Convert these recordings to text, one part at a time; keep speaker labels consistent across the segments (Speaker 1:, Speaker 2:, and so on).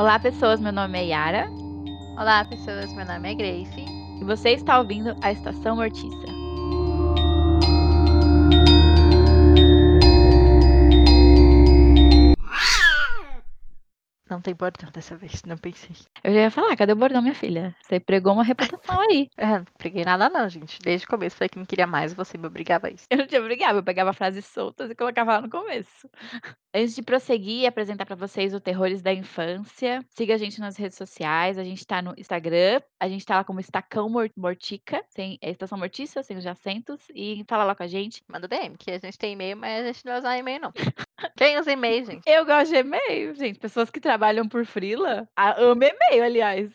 Speaker 1: Olá, pessoas. Meu nome é Yara.
Speaker 2: Olá, pessoas. Meu nome é Grace.
Speaker 1: E você está ouvindo a Estação Mortiça.
Speaker 2: Não tem bordão dessa vez, não pensei.
Speaker 1: Eu já ia falar, cadê o bordão, minha filha? Você pregou uma reputação aí.
Speaker 2: É, não preguei nada não, gente. Desde o começo falei que não queria mais, você me obrigava a isso.
Speaker 1: Eu não te obrigava, eu pegava frases soltas e colocava lá no começo. Antes de prosseguir e apresentar para vocês o Terrores da Infância, siga a gente nas redes sociais. A gente tá no Instagram, a gente tá lá como Estacão Mor- Mortica, sem, é Estação Mortiça, sem os acentos. E fala lá com a gente.
Speaker 2: Manda DM, que a gente tem e-mail, mas a gente não vai usar e-mail, não. Quem usa e-mail, gente?
Speaker 1: Eu gosto de e-mail, gente. Pessoas que trabalham por freela, a- amo e-mail, aliás.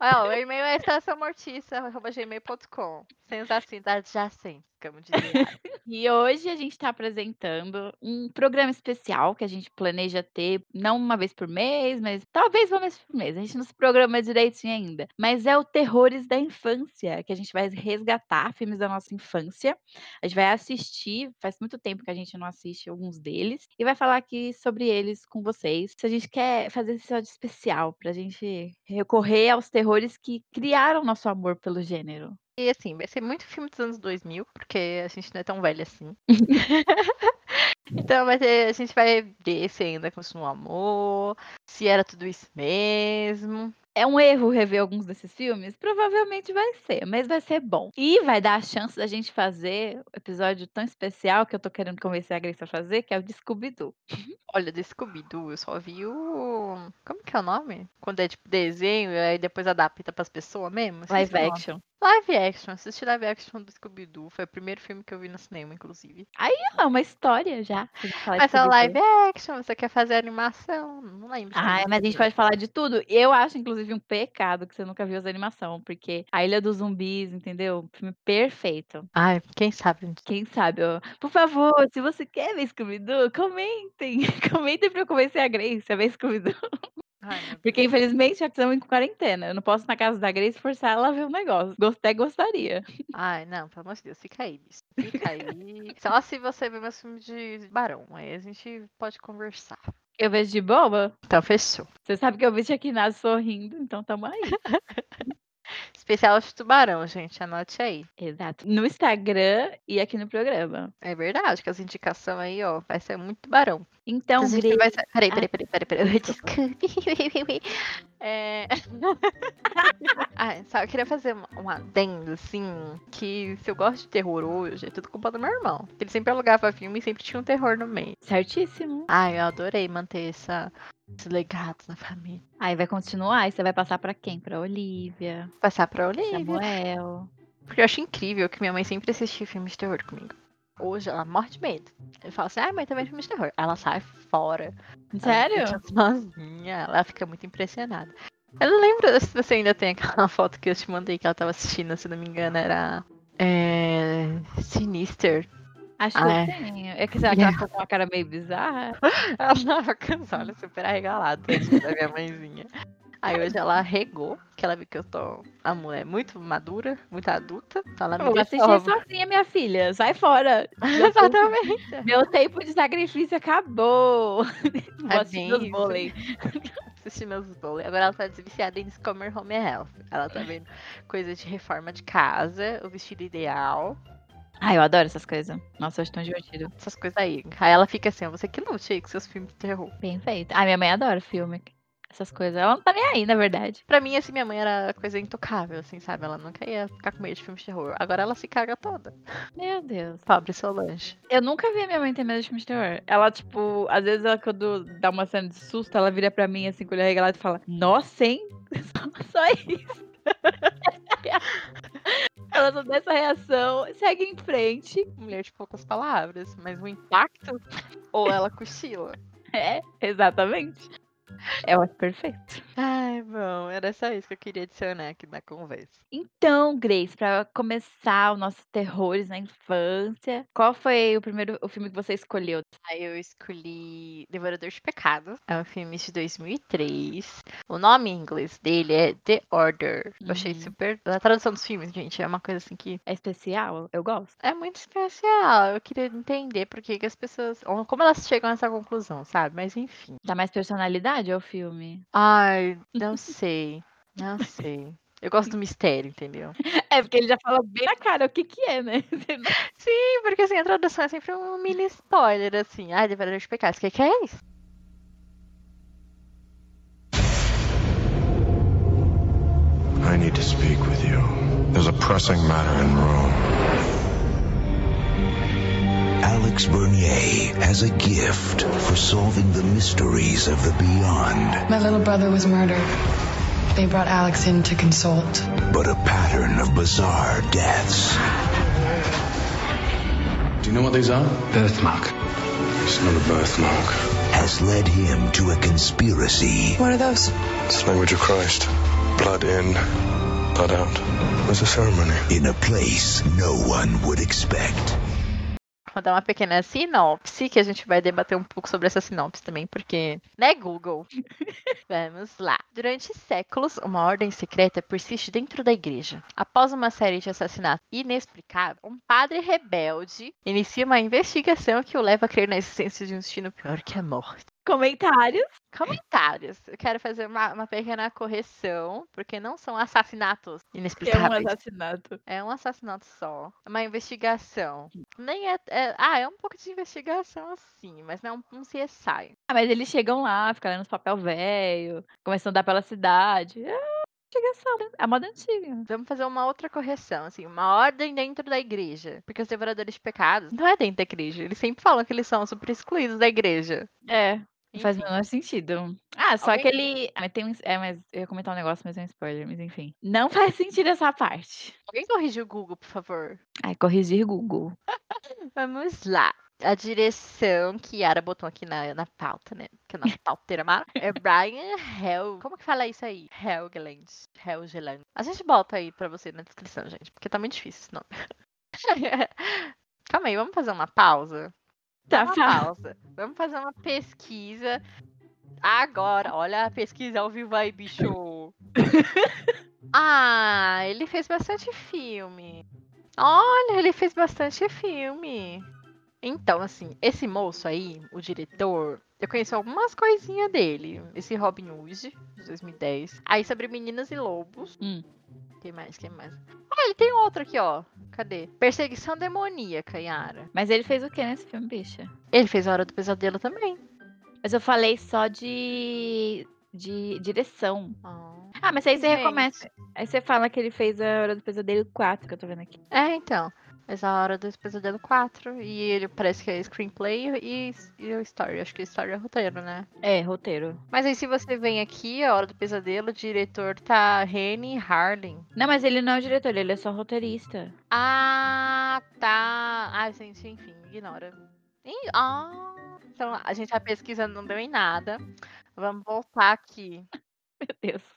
Speaker 2: Ó, o e-mail é estaçãomortiça.gmail.com. Sem os acentos adjacentes, dizia.
Speaker 1: E hoje a gente está apresentando um programa especial que a gente planeja ter, não uma vez por mês, mas talvez uma vez por mês. A gente não se programa direitinho ainda. Mas é o Terrores da Infância, que a gente vai resgatar filmes da nossa infância. A gente vai assistir, faz muito tempo que a gente não assiste alguns deles, e vai falar aqui sobre eles com vocês. Se a gente quer fazer esse episódio especial pra gente recorrer aos terrores que criaram nosso amor pelo gênero.
Speaker 2: E assim, vai ser muito filme dos anos 2000, porque a gente não é tão velho assim. então vai ter, a gente vai ver se ainda continua o amor, se era tudo isso mesmo.
Speaker 1: É um erro rever alguns desses filmes? Provavelmente vai ser, mas vai ser bom. E vai dar a chance da gente fazer o episódio tão especial que eu tô querendo convencer a Grace a fazer, que é o de Scooby-Doo.
Speaker 2: Olha, do Scooby-Doo, eu só vi o. Como que é o nome? Quando é tipo desenho e aí depois adapta pras pessoas mesmo?
Speaker 1: Live action.
Speaker 2: Live action. Assisti live action do Scooby-Doo. Foi o primeiro filme que eu vi no cinema, inclusive.
Speaker 1: É uma história já.
Speaker 2: Mas é live action, você quer fazer animação? Não lembro.
Speaker 1: Ah, mas a gente pode falar de tudo. Eu acho, inclusive, um pecado que você nunca viu as animações, porque A Ilha dos Zumbis, entendeu? Filme perfeito.
Speaker 2: Ai, quem sabe?
Speaker 1: Quem sabe. Por favor, se você quer ver Scooby-Doo, comentem. comentem pra eu convencer a Grace a ver Scooby-Doo. Porque, infelizmente, já estamos em quarentena. Eu não posso ir na casa da Grace forçar ela a ver o negócio. Até gostaria.
Speaker 2: Ai, não, pelo amor de Deus, fica aí, bicho. Fica aí. Só se você ver meus filmes de barão. Aí a gente pode conversar.
Speaker 1: Eu vejo de boba.
Speaker 2: Então, fechou.
Speaker 1: Você sabe que eu vi Shakinaz sorrindo, então tamo aí.
Speaker 2: Especial de tubarão, gente. Anote aí.
Speaker 1: Exato. No Instagram e aqui no programa.
Speaker 2: É verdade, que as indicações aí, ó, vai ser muito tubarão.
Speaker 1: Então,
Speaker 2: a gente vai ser... Peraí, peraí,
Speaker 1: Ah,
Speaker 2: peraí, peraí, peraí. Desculpe. É... ah, só eu queria fazer um- adendo, assim, que se eu gosto de terror hoje, é tudo culpa do meu irmão. Ele sempre alugava filme e sempre tinha um terror no meio.
Speaker 1: certíssimo.
Speaker 2: Ai, eu adorei manter essa, esse legado na família.
Speaker 1: Aí vai continuar e você vai passar pra quem? Pra Olivia,
Speaker 2: Passar pra Olivia.
Speaker 1: Samuel.
Speaker 2: Porque eu acho incrível que minha mãe sempre assistia filmes de terror comigo. Hoje ela morre de medo. Eu falo assim, ah, mãe, também filme de terror. Ela sai fora. Ela
Speaker 1: Sério?
Speaker 2: fica sozinha. Ela fica muito impressionada. Eu não lembro se você ainda tem aquela foto que eu te mandei que ela tava assistindo, se não me engano, era. É. Sinister.
Speaker 1: Acho
Speaker 2: Ah,
Speaker 1: que sim. É que que ela ficou com uma cara meio bizarra?
Speaker 2: Ela tava com os olhos super arregalados assim, da minha mãezinha. Aí hoje ela regou, que ela viu que eu tô a mulher muito madura, muito adulta. Então ela me
Speaker 1: Vou
Speaker 2: deixou.
Speaker 1: assistir sozinha, minha filha. Sai fora.
Speaker 2: Exatamente.
Speaker 1: meu tempo de sacrifício acabou. Vou
Speaker 2: É
Speaker 1: assistir meus vôlei.
Speaker 2: Assistir meus bolos. Agora ela tá desviciada em Discover Home Health. Ela tá vendo coisa de reforma de casa, o vestido ideal,
Speaker 1: Ah, eu adoro essas coisas. Nossa, eu acho tão divertido.
Speaker 2: essas coisas aí. Aí ela fica assim, ó, você que lute aí com seus filmes de terror.
Speaker 1: Bem feito. Ah, minha mãe adora filme. Essas coisas. Ela não tá nem aí, na verdade.
Speaker 2: Pra mim, assim, minha mãe era coisa intocável, assim, sabe? Ela nunca ia ficar com medo de filmes de terror. Agora ela se caga toda.
Speaker 1: Meu Deus.
Speaker 2: Pobre Solange.
Speaker 1: Eu nunca vi a minha mãe ter medo de filme de terror. Ela, tipo, às vezes ela, quando dá uma cena de susto, ela vira pra mim assim, com o olho arregalado e fala: Nossa, hein? Só isso. Ela só dá essa reação, segue em frente.
Speaker 2: Mulher de poucas palavras, mas o impacto. Ou ela cochila.
Speaker 1: É, exatamente. Eu acho perfeito.
Speaker 2: Ai, bom, era só isso que eu queria adicionar aqui na conversa.
Speaker 1: Então, Grace, pra começar o nosso terrores na infância, qual foi o primeiro o filme que você escolheu?
Speaker 2: Aí eu escolhi Devorador de Pecados. É um filme de 2003. O nome em inglês dele é The Order. Eu achei
Speaker 1: Uhum.
Speaker 2: super. A tradução dos filmes, gente, é uma coisa assim que
Speaker 1: É especial? Eu gosto.
Speaker 2: é muito especial. Eu queria entender por que, que as pessoas. Como elas chegam a essa conclusão, sabe? Mas enfim.
Speaker 1: Dá mais personalidade ao filme?
Speaker 2: Ai, não sei. Não sei. Eu gosto do mistério, entendeu?
Speaker 1: É, porque ele já fala bem na cara o que que é, né?
Speaker 2: Sim, porque assim, a tradução é sempre um mini spoiler, assim. Ai, Devorador de Pecados. O que, que é isso?
Speaker 3: I need to speak with you. There's a pressing matter in Rome.
Speaker 4: Alex Bernier has a gift for solving the mysteries of the beyond,
Speaker 5: My little brother was murdered. They brought Alex in to consult.
Speaker 4: but a pattern of bizarre deaths.
Speaker 3: Do you know what these are?
Speaker 6: Birthmark.
Speaker 3: It's not a birthmark.
Speaker 4: has led him to a conspiracy
Speaker 5: What are those?
Speaker 3: It's the language of Christ. Blood in, blood out. There's a ceremony.
Speaker 4: in a place no one would expect.
Speaker 2: Vou dar uma pequena sinopse, que a gente vai debater um pouco sobre essa sinopse também, porque, né, Google? Vamos lá. Durante séculos, uma ordem secreta persiste dentro da igreja. Após uma série de assassinatos inexplicáveis, um padre rebelde inicia uma investigação que o leva a crer na existência de um destino pior que a morte.
Speaker 1: Comentários.
Speaker 2: Comentários. Eu quero fazer uma, uma pequena correção, porque não são assassinatos
Speaker 1: Que é um
Speaker 2: inexplicáveis.
Speaker 1: assassinato.
Speaker 2: É um assassinato só. É Uma investigação. Nem é, é- Ah, é um pouco de investigação, assim, mas não é um, um CSI.
Speaker 1: Ah, mas eles chegam lá, ficam lendo os papel velho, começam a andar pela cidade. É investigação? É a moda antiga.
Speaker 2: Vamos fazer uma outra correção, assim, uma ordem dentro da igreja. Porque os devoradores de pecados não é dentro da igreja. Eles sempre falam que eles são super excluídos da igreja.
Speaker 1: É. Não faz o
Speaker 2: Enfim.
Speaker 1: menor sentido. Ah, só
Speaker 2: Alguém-
Speaker 1: que ele. Ah, mas tem um. É, mas eu ia comentar um negócio, mas é um spoiler, mas enfim. Não faz sentido essa parte.
Speaker 2: Alguém corrige o Google, por favor.
Speaker 1: Ai, corrigir Google.
Speaker 2: Vamos lá. A direção que Yara botou aqui na, na pauta, né? Que a nossa pauteira mara, é Brian Hel... Como que fala isso aí? Helgeland. Helgeland. A gente bota aí pra você na descrição, gente, porque tá muito difícil esse nome. Calma aí, vamos fazer uma pausa?
Speaker 1: Tá,
Speaker 2: uma pausa. Vamos fazer uma pesquisa agora. Olha a pesquisa ao vivo aí, bicho. ah, ele fez bastante filme. Olha, ele fez bastante filme. Então, assim, esse moço aí, o diretor, eu conheço algumas coisinhas dele. Esse Robin Hood, de 2010. Aí sobre Meninas e Lobos.
Speaker 1: Hum.
Speaker 2: Quem mais? Quem mais? Ah, ele tem outro aqui, ó. Cadê? Perseguição Demoníaca, Yara.
Speaker 1: Mas ele fez o que nesse filme, bicha?
Speaker 2: Ele fez A Hora do Pesadelo também.
Speaker 1: Mas eu falei só de. de direção.
Speaker 2: Ah.
Speaker 1: Ah, mas aí você
Speaker 2: Gente.
Speaker 1: recomeça. Aí você fala que ele fez a Hora do Pesadelo 4, que eu tô vendo aqui.
Speaker 2: É, então. Mas a Hora do Pesadelo 4. E ele parece que é screenplay e, e o story. Acho que story é roteiro, né?
Speaker 1: É, roteiro.
Speaker 2: Mas aí se você vem aqui, a Hora do Pesadelo, o diretor tá Rene Harlin.
Speaker 1: Não, mas ele não é o diretor, ele é só roteirista.
Speaker 2: Ah, tá. Ah, gente, enfim, ignora. Ah, então a gente tá pesquisando, não deu em nada. Vamos voltar aqui.
Speaker 1: Meu Deus.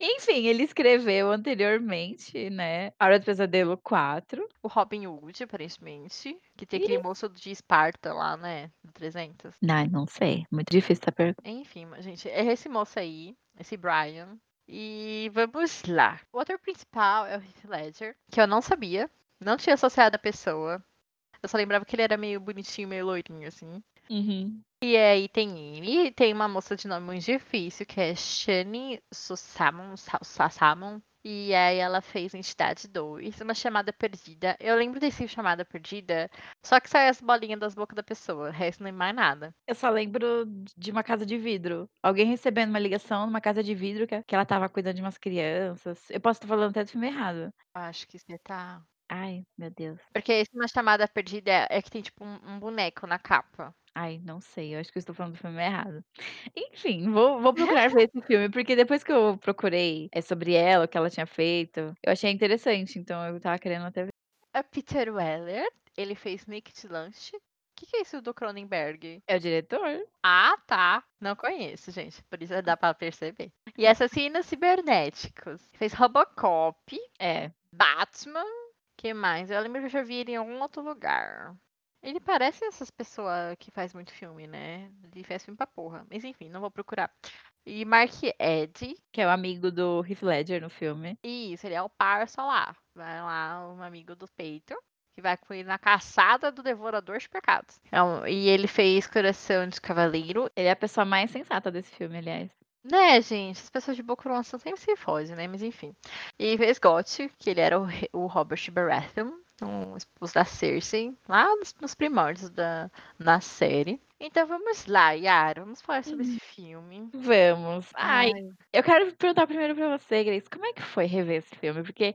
Speaker 1: Enfim, ele escreveu anteriormente, né? A Hora do Pesadelo 4.
Speaker 2: O Robin Hood, aparentemente. Que tem aquele moço de Esparta lá, né? Do 300.
Speaker 1: Ai, não sei. Muito difícil essa pergunta.
Speaker 2: Enfim, gente, é esse moço aí, esse Brian. E vamos lá. O ator principal é o Heath Ledger, que eu não sabia. Não tinha associado a pessoa. Eu só lembrava que ele era meio bonitinho, meio loirinho, assim.
Speaker 1: Uhum.
Speaker 2: E aí tem ele, e tem uma moça de nome muito difícil, que é Shani Susamon, Sasamon. E aí ela fez Entidade 2, uma chamada perdida. Eu lembro desse chamada perdida, só que sai as bolinhas das bocas da pessoa, o resto não é mais nada.
Speaker 1: Eu só lembro de uma casa de vidro. Alguém recebendo uma ligação numa casa de vidro que, que ela tava cuidando de umas crianças. Eu posso estar falando até do filme errado.
Speaker 2: Acho que você tá.
Speaker 1: Ai, meu Deus.
Speaker 2: Porque esse uma chamada perdida é, é que tem tipo um boneco na capa.
Speaker 1: Ai, não sei. Eu acho que eu estou falando do filme errado. Enfim, vou, vou procurar ver esse filme, porque depois que eu procurei é, sobre ela, o que ela tinha feito, eu achei interessante. Então eu tava querendo até ver.
Speaker 2: A Peter Weller, ele fez Naked Lunch, que, que é isso do Cronenberg?
Speaker 1: É o diretor.
Speaker 2: Ah, tá. Não conheço, gente. Por isso dá pra perceber. E Assassinos Cibernéticos. Fez Robocop,
Speaker 1: É.
Speaker 2: Batman. que mais? Eu lembro que eu já vi ele em algum outro lugar. Ele parece essas pessoas que faz muito filme, né? Ele faz filme pra porra. Mas enfim, não vou procurar. E Mark Eddy.
Speaker 1: Que é o amigo do Heath Ledger no filme.
Speaker 2: Isso, ele é o parça lá. Vai lá, um amigo do peito. Que vai com ele na caçada do Devorador de Pecados. Então, e ele fez Coração de Cavaleiro.
Speaker 1: Ele é a pessoa mais sensata desse filme, aliás.
Speaker 2: Né, gente? As pessoas de coração sempre se fogem, né? Mas enfim. E fez Got, que ele era o, o Robert Baratheon, o esposo da Cersei, lá nos, nos primórdios da na série. Então vamos lá, Yara, vamos falar sobre esse filme.
Speaker 1: Vamos. Ai, eu quero perguntar primeiro pra você, Grace, como é que foi rever esse filme? Porque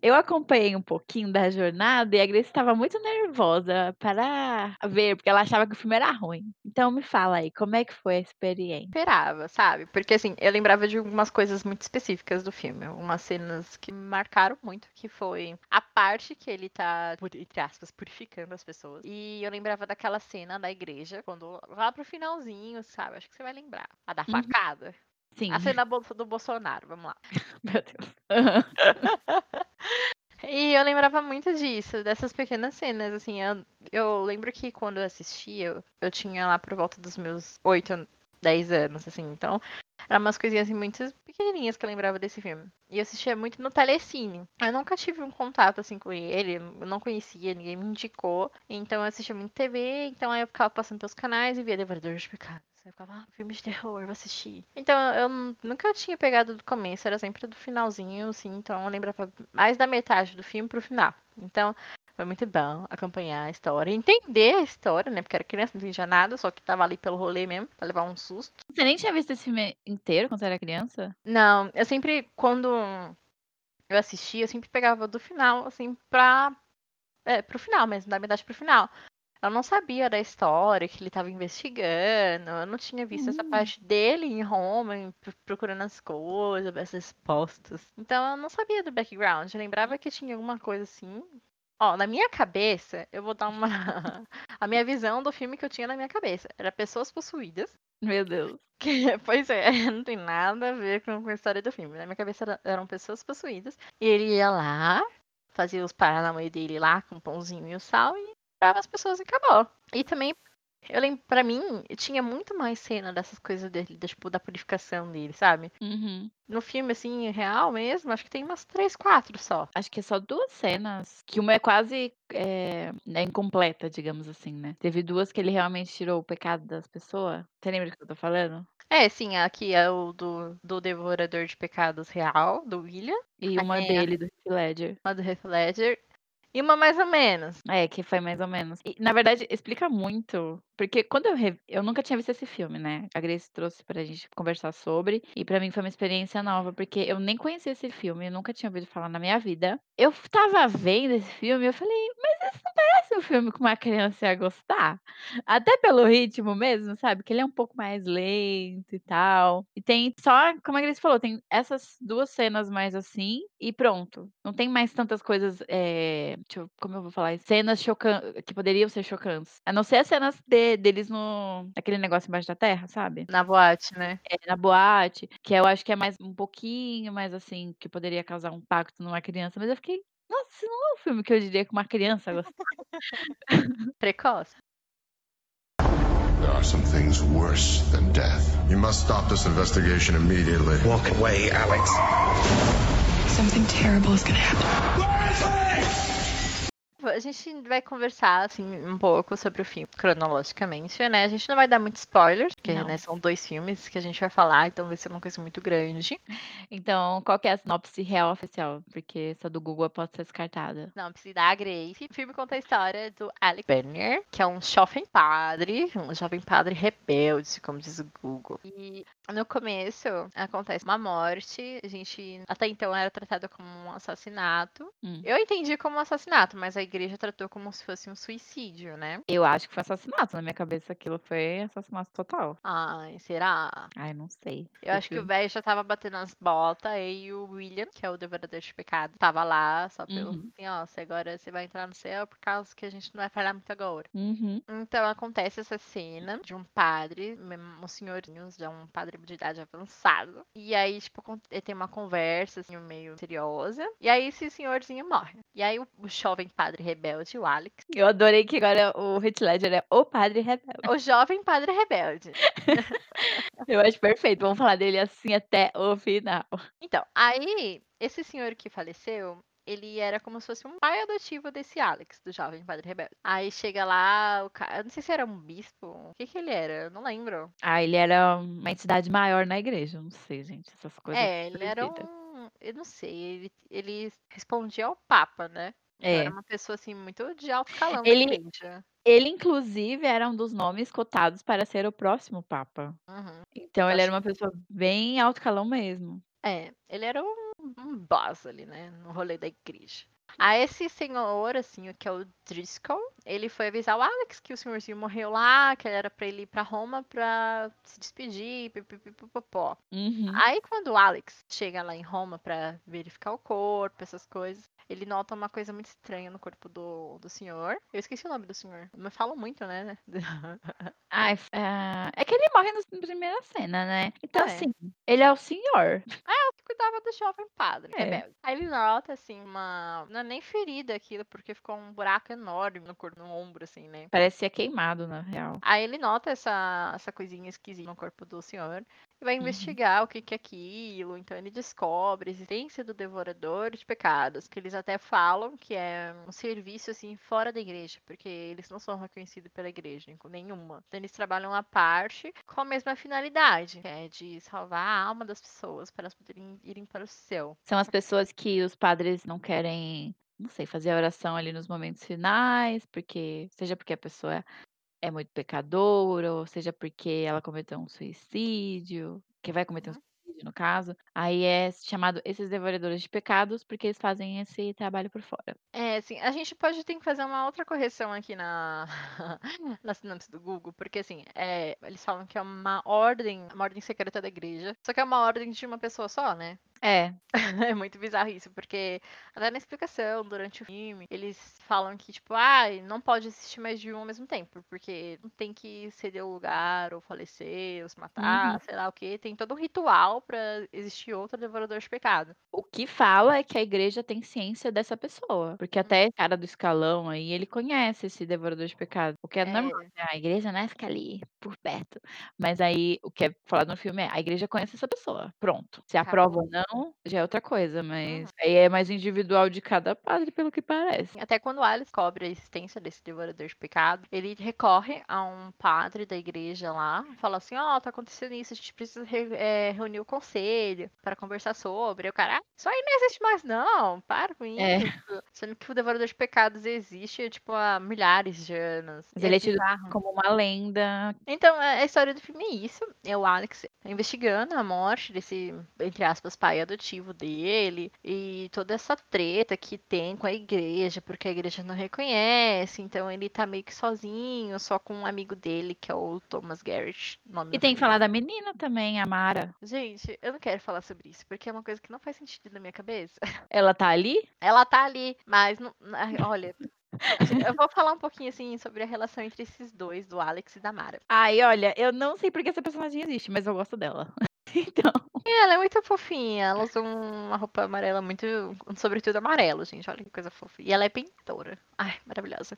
Speaker 1: eu acompanhei um pouquinho da jornada e a Grace estava muito nervosa para ver, porque ela achava que o filme era ruim. Então me fala aí, como é que foi a experiência?
Speaker 2: esperava, sabe? Porque assim, eu lembrava de algumas coisas muito específicas do filme, algumas cenas que me marcaram muito, que foi a parte que ele tá, entre aspas, purificando as pessoas. E eu lembrava daquela cena da igreja, quando lá pro finalzinho, sabe? Acho que você vai lembrar. A da
Speaker 1: Uhum.
Speaker 2: facada.
Speaker 1: Sim,
Speaker 2: A cena do Bolsonaro, vamos lá.
Speaker 1: meu Deus.
Speaker 2: E eu lembrava muito disso, dessas pequenas cenas, assim, eu, eu lembro que quando eu assistia, eu, eu tinha lá por volta dos meus 8, 10 anos, assim, então eram umas coisinhas assim, muito pequenininhas que eu lembrava desse filme. E eu assistia muito no Telecine. Eu nunca tive um contato, assim, com ele, eu não conhecia, ninguém me indicou, então eu assistia muito TV, então aí eu ficava passando pelos canais e via Devorador de Pecados. Eu ficava, ah, filme de terror, vou assistir. Então eu nunca tinha pegado do começo, era sempre do finalzinho, assim, então eu lembrava mais da metade do filme pro final. Então foi muito bom acompanhar a história, entender a história, né? Porque era criança, não entendia nada, só que tava ali pelo rolê mesmo, pra levar um susto.
Speaker 1: Você nem tinha visto esse filme inteiro quando você era criança?
Speaker 2: Não, eu sempre, quando eu assistia, eu sempre pegava do final, assim, pra. É, pro final mesmo, da metade pro final. Eu não sabia da história que ele tava investigando, eu não tinha visto essa
Speaker 1: Hum.
Speaker 2: parte dele em Roma, procurando as coisas, as respostas. Então eu não sabia do background, eu lembrava que tinha alguma coisa assim. Ó, na minha cabeça, eu vou dar uma. a minha visão do filme que eu tinha na minha cabeça. Era pessoas possuídas.
Speaker 1: Meu Deus.
Speaker 2: Que, pois é, não tem nada a ver com a história do filme. Na minha cabeça era- eram pessoas possuídas. E ele ia lá, fazia os paranauê dele lá com o pãozinho e o sal e brava as pessoas e acabou. E também, eu lembro, pra mim, tinha muito mais cena dessas coisas dele, da, tipo, da purificação dele, sabe?
Speaker 1: Uhum.
Speaker 2: No filme, assim, real mesmo, acho que tem umas três, quatro só.
Speaker 1: Acho que é só duas cenas, que uma é quase é, né, incompleta, digamos assim, né? Teve duas que ele realmente tirou o pecado das pessoas. Você lembra do que eu tô falando?
Speaker 2: É, sim, aqui é o do, do Devorador de Pecados Real, do William,
Speaker 1: E uma
Speaker 2: é.
Speaker 1: dele, do Heath Ledger.
Speaker 2: uma do Heath Ledger, e uma mais ou menos.
Speaker 1: É, que foi mais ou menos. E, na verdade, explica muito. Porque quando eu re... eu nunca tinha visto esse filme, né? A Grace trouxe pra gente conversar sobre. E pra mim foi uma experiência nova, porque eu nem conhecia esse filme, eu nunca tinha ouvido falar na minha vida. Eu tava vendo esse filme eu falei, parece um filme que uma criança ia gostar? Até pelo ritmo mesmo, sabe? Que ele é um pouco mais lento e tal. E tem só, como a Grace falou, tem essas duas cenas mais assim e pronto. Não tem mais tantas coisas, é, deixa eu- como eu vou falar, cenas chocantes, que poderiam ser chocantes. A não ser as cenas de- deles no, aquele negócio embaixo da terra, sabe?
Speaker 2: Na boate, né?
Speaker 1: É, na boate, que eu acho que é mais um pouquinho mais assim, que poderia causar um impacto numa criança, mas eu fiquei, isso não é um filme que eu diria que uma criança gosta.
Speaker 2: Precoce.
Speaker 3: There are some things worse than death. You must stop this investigation immediately.
Speaker 4: Walk away, Alex.
Speaker 5: Something terrible is gonna happen.
Speaker 2: A gente vai conversar, assim, um pouco sobre o filme, cronologicamente, né? A gente não vai dar muito spoiler, porque, né, são dois filmes que a gente vai falar, então vai ser uma coisa muito grande.
Speaker 1: Então, qual que é a sinopse real oficial? Porque essa do Google pode ser descartada.
Speaker 2: Não, precisa da Grace. O filme conta a história do Alec Banner, que é um jovem padre, um jovem padre rebelde, como diz o Google. E No começo, acontece uma morte. A gente até então era tratado como um assassinato.
Speaker 1: Hum.
Speaker 2: Eu entendi como um assassinato, mas a igreja tratou como se fosse um suicídio, né?
Speaker 1: Eu acho que foi assassinato. Na minha cabeça aquilo foi assassinato total.
Speaker 2: Ai, será?
Speaker 1: Ai, não sei.
Speaker 2: Eu acho que o velho já tava batendo as botas e o William, que é o devorador de pecado, tava lá só pelo
Speaker 1: Uhum.
Speaker 2: assim, ó, você agora você vai entrar no céu por causa que a gente não vai falar muito agora.
Speaker 1: Uhum.
Speaker 2: Então acontece essa cena de um padre, um senhorinho, já um padre de idade avançado. E aí, tipo, ele tem uma conversa assim, meio misteriosa. E aí esse senhorzinho morre. E aí o, o jovem padre rebelde, o Alex,
Speaker 1: Eu adorei que agora o Heath Ledger é o padre rebelde.
Speaker 2: o jovem padre rebelde.
Speaker 1: Eu acho perfeito. Vamos falar dele assim até o final.
Speaker 2: Então, aí, esse senhor que faleceu, ele era como se fosse um pai adotivo desse Alex, do jovem padre rebelde. Aí chega lá, o cara, eu não sei se era um bispo, o que que ele era, eu não lembro.
Speaker 1: Ah, ele era uma entidade maior na igreja. Não sei, gente. Essas coisas.
Speaker 2: É, ele era um, eu não sei, ele, ele respondia ao papa, né?
Speaker 1: É.
Speaker 2: Era uma pessoa, assim, muito de alto calão
Speaker 1: Ele-. Ele, inclusive, era um dos nomes cotados para ser o próximo Papa.
Speaker 2: Uhum.
Speaker 1: Então, ele era uma pessoa bem alto calão mesmo.
Speaker 2: É, ele era um, um boss ali, né? No rolê da igreja. A esse senhor, assim, que é o Driscoll, ele foi avisar o Alex que o senhorzinho morreu lá, que era pra ele ir pra Roma pra se despedir, pipipipopopó.
Speaker 1: Uhum.
Speaker 2: Aí quando o Alex chega lá em Roma pra verificar o corpo, essas coisas, ele nota uma coisa muito estranha no corpo do, do senhor. Eu esqueci o nome do senhor. Não falam muito, né?
Speaker 1: Ai, ah, é que ele morre na primeira cena, né? Então,
Speaker 2: É.
Speaker 1: assim, ele é o senhor.
Speaker 2: que cuidava do jovem padre,
Speaker 1: É.
Speaker 2: rebelde. Aí ele nota, assim, uma. Não é nem ferida aquilo, porque ficou um buraco enorme no corpo, no ombro, assim, né?
Speaker 1: Parecia queimado, na real.
Speaker 2: Aí ele nota essa, essa coisinha esquisita no corpo do senhor e vai
Speaker 1: Uhum.
Speaker 2: investigar o que, que é aquilo. Então ele descobre a existência do devorador de pecados, que eles até falam que é um serviço assim fora da igreja, porque eles não são reconhecidos pela igreja, nenhuma. Então eles trabalham à parte com a mesma finalidade, que é de salvar a alma das pessoas para elas poderem irem para o céu.
Speaker 1: São as pessoas que os padres não querem, não sei, fazer a oração ali nos momentos finais, porque seja porque a pessoa é muito pecadora, ou seja porque ela cometeu um suicídio, que vai cometer um No caso. Aí é chamado esses devoradores de pecados, porque eles fazem esse trabalho por fora.
Speaker 2: É, assim, a gente pode ter que fazer uma outra correção aqui na, na sinopse do Google, porque assim, é, eles falam que é uma ordem, uma ordem secreta da igreja, só que é uma ordem de uma pessoa só, né?
Speaker 1: É,
Speaker 2: É muito bizarro isso, porque até na explicação, durante o filme, eles falam que, tipo, ah, não pode existir mais de um ao mesmo tempo, porque não tem que ceder o lugar, ou falecer, ou se matar,
Speaker 1: Uhum.
Speaker 2: sei lá o quê. Tem todo um ritual pra existir outro devorador de pecado.
Speaker 1: o que fala é que a igreja tem ciência dessa pessoa, porque até o cara do escalão aí, ele conhece esse devorador de pecados, o que é, normal, né? A igreja não é ficar ali por perto. Mas aí, o que é falado no filme é, a igreja conhece essa pessoa, pronto. Se aprova ou não, já é outra coisa, mas aí é mais individual de cada padre, pelo que parece.
Speaker 2: Até quando Alice cobre a existência desse devorador de pecado, ele recorre a um padre da igreja lá, fala assim, ó, tá acontecendo isso, a gente precisa re- é, reunir o conselho para conversar sobre. Aí o cara, ah, isso aí não existe mais não, para com isso.
Speaker 1: É.
Speaker 2: Sendo que o devorador de pecados existe, tipo, há milhares de anos.
Speaker 1: Mas
Speaker 2: E
Speaker 1: ele é tido como uma lenda.
Speaker 2: Então, a a história do filme é isso. É o Alex investigando a morte desse, entre aspas, pai adotivo dele. E toda essa treta que tem com a igreja, porque a igreja não reconhece. Então ele tá meio que sozinho, só com um amigo dele, que é o Thomas Garrett. Nome
Speaker 1: E tem que falar da menina também, a Mara.
Speaker 2: Gente, eu não quero falar sobre isso, porque é uma coisa que não faz sentido na minha cabeça.
Speaker 1: Ela tá ali?
Speaker 2: Ela tá ali, mas não, olha. Eu vou falar um pouquinho assim sobre a relação entre esses dois, do Alex e da Mara.
Speaker 1: Ai, olha, eu não sei porque essa personagem existe, mas eu gosto dela. Então,
Speaker 2: E ela é muito fofinha. Ela usa uma roupa amarela muito. Um sobretudo amarelo, gente. Olha que coisa fofa. E ela é pintora. Ai, maravilhosa.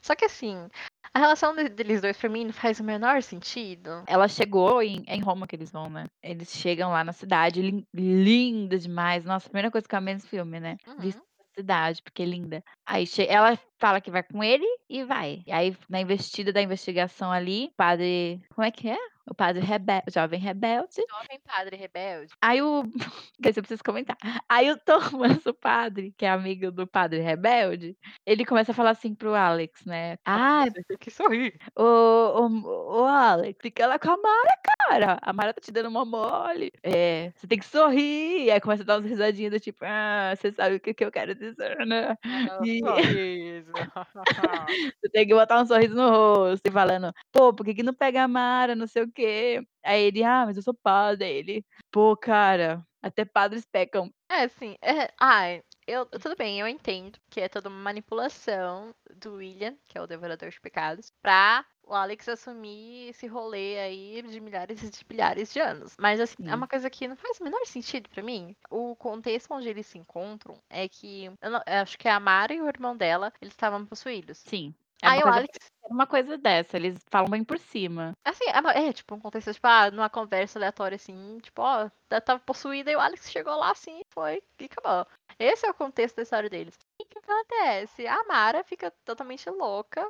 Speaker 2: Só que assim, a relação de- deles dois pra mim não faz o menor sentido.
Speaker 1: ela chegou em, é em Roma que eles vão, né? Eles chegam lá na cidade, lin- linda demais. Nossa, a primeira coisa que eu amei nesse filme, né?
Speaker 2: Uhum.
Speaker 1: Vista da cidade, porque é linda. Aí ela fala que vai com ele e vai. E aí, na investida da investigação ali, o padre. Como é que é? O padre rebelde, jovem rebelde.
Speaker 2: Jovem padre rebelde.
Speaker 1: Aí o. Esse eu preciso comentar. Aí o Thomas, o padre, que é amigo do padre rebelde, ele começa a falar assim pro Alex, né? Ah,
Speaker 2: Você tem que sorrir.
Speaker 1: ô, ô, ô Alex, fica lá com a Mara, cara. A Mara tá te dando uma mole. É, você tem que sorrir. Aí começa a dar umas risadinhas do tipo, ah, você sabe o que, que eu quero dizer, né? E- Você tem que botar um sorriso no rosto e falando, pô, por que, que não pega a Mara, não sei o quê. Aí ele, ah, mas eu sou padre. Aí ele, pô, cara, até padres pecam.
Speaker 2: É, assim, é, ai, eu, tudo bem, eu entendo que é toda uma manipulação do William, que é o devorador de pecados, pra o Alex assumir esse rolê aí de milhares e de bilhares de anos. Mas, assim, é
Speaker 1: Sim.
Speaker 2: uma coisa que não faz o menor sentido pra mim. O contexto onde eles se encontram é que, eu, não- acho que a Mara e o irmão dela, eles estavam possuídos.
Speaker 1: Sim. É
Speaker 2: Aí
Speaker 1: uma,
Speaker 2: o
Speaker 1: coisa,
Speaker 2: Alex
Speaker 1: é uma coisa dessa, eles falam bem por cima.
Speaker 2: Assim, é, é, tipo um contexto, tipo, ah, numa conversa aleatória assim, tipo, ó, tava possuída e o Alex chegou lá assim, foi e acabou. Esse é o contexto da história deles. E o que acontece? A Mara fica totalmente louca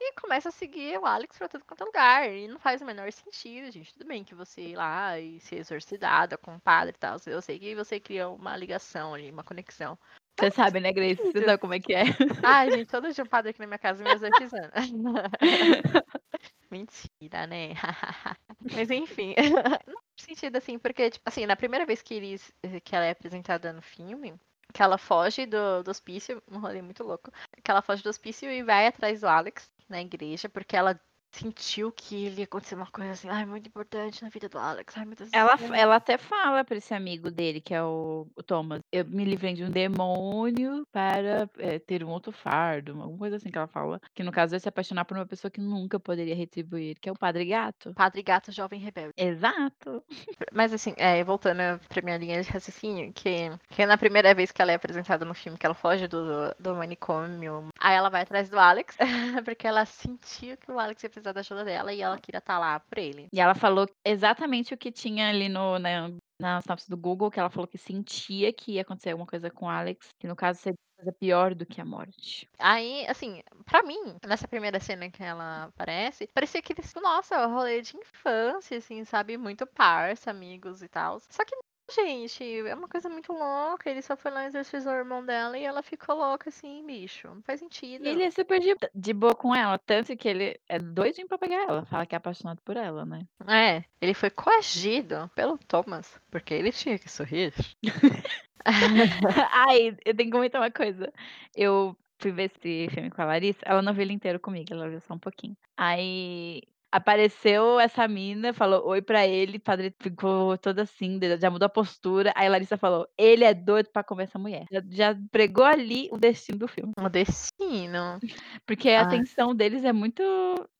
Speaker 2: e começa a seguir o Alex pra tudo quanto é lugar. E não faz o menor sentido, gente. Tudo bem que você ir lá e ser exorcidada com o padre e tal. Eu sei que você cria uma ligação ali, uma conexão.
Speaker 1: Você sabe, né, Grace? Você sabe como é que é.
Speaker 2: Ai, gente, todo dia um padre aqui na minha casa me exorcizando. Mentira, né? Mas enfim, não faz sentido assim, porque, tipo, assim, na primeira vez que, eles, que ela é apresentada no filme, que ela foge do, do hospício, um rolê muito louco, que ela foge do hospício e vai atrás do Alex na igreja, porque ela sentiu que ele ia acontecer uma coisa assim, ai, muito importante na vida do Alex, ai, meu Deus do
Speaker 1: Ela,
Speaker 2: céu.
Speaker 1: ela até fala pra esse amigo dele, que é o, o Thomas, eu me livrei de um demônio para eh, ter um outro fardo, alguma coisa assim que ela fala. Que no caso é se apaixonar por uma pessoa que nunca poderia retribuir, que é o Padre Gato.
Speaker 2: Padre Gato Jovem Rebelde.
Speaker 1: Exato.
Speaker 2: Mas assim, é, voltando pra minha linha de raciocínio, que, que na primeira vez que ela é apresentada no filme, que ela foge do, do manicômio, aí ela vai atrás do Alex, porque ela sentiu que o Alex ia precisar da ajuda dela e ela queria estar lá por ele.
Speaker 1: E ela falou exatamente o que tinha ali no, na, na sinopse do Google, que ela falou que sentia que ia acontecer alguma coisa com o Alex, que no caso seria coisa pior do que a morte.
Speaker 2: Aí, assim, pra mim, nessa primeira cena que ela aparece, parecia que eles, nossa, rolê de infância, assim, sabe? Muito parça, amigos e tal. Só que Gente, é uma coisa muito louca. Ele só foi lá exorcizou o irmão dela e ela ficou louca assim, bicho. Não faz sentido.
Speaker 1: E ele é super de, de boa com ela, tanto que ele é doidinho pra pegar ela, fala que é apaixonado por ela, né?
Speaker 2: É, ele foi coagido pelo Thomas, porque ele tinha que sorrir.
Speaker 1: Ai, eu tenho que comentar uma coisa. Eu fui ver esse filme com a Larissa, ela não viu ele inteiro comigo, ela viu só um pouquinho. Aí apareceu essa mina, falou oi pra ele, o padre ficou todo assim, já mudou a postura. Aí a Larissa falou: ele é doido pra comer essa mulher. Já, já pregou ali o destino do filme.
Speaker 2: O destino.
Speaker 1: Porque a
Speaker 2: Ai.
Speaker 1: tensão deles é muito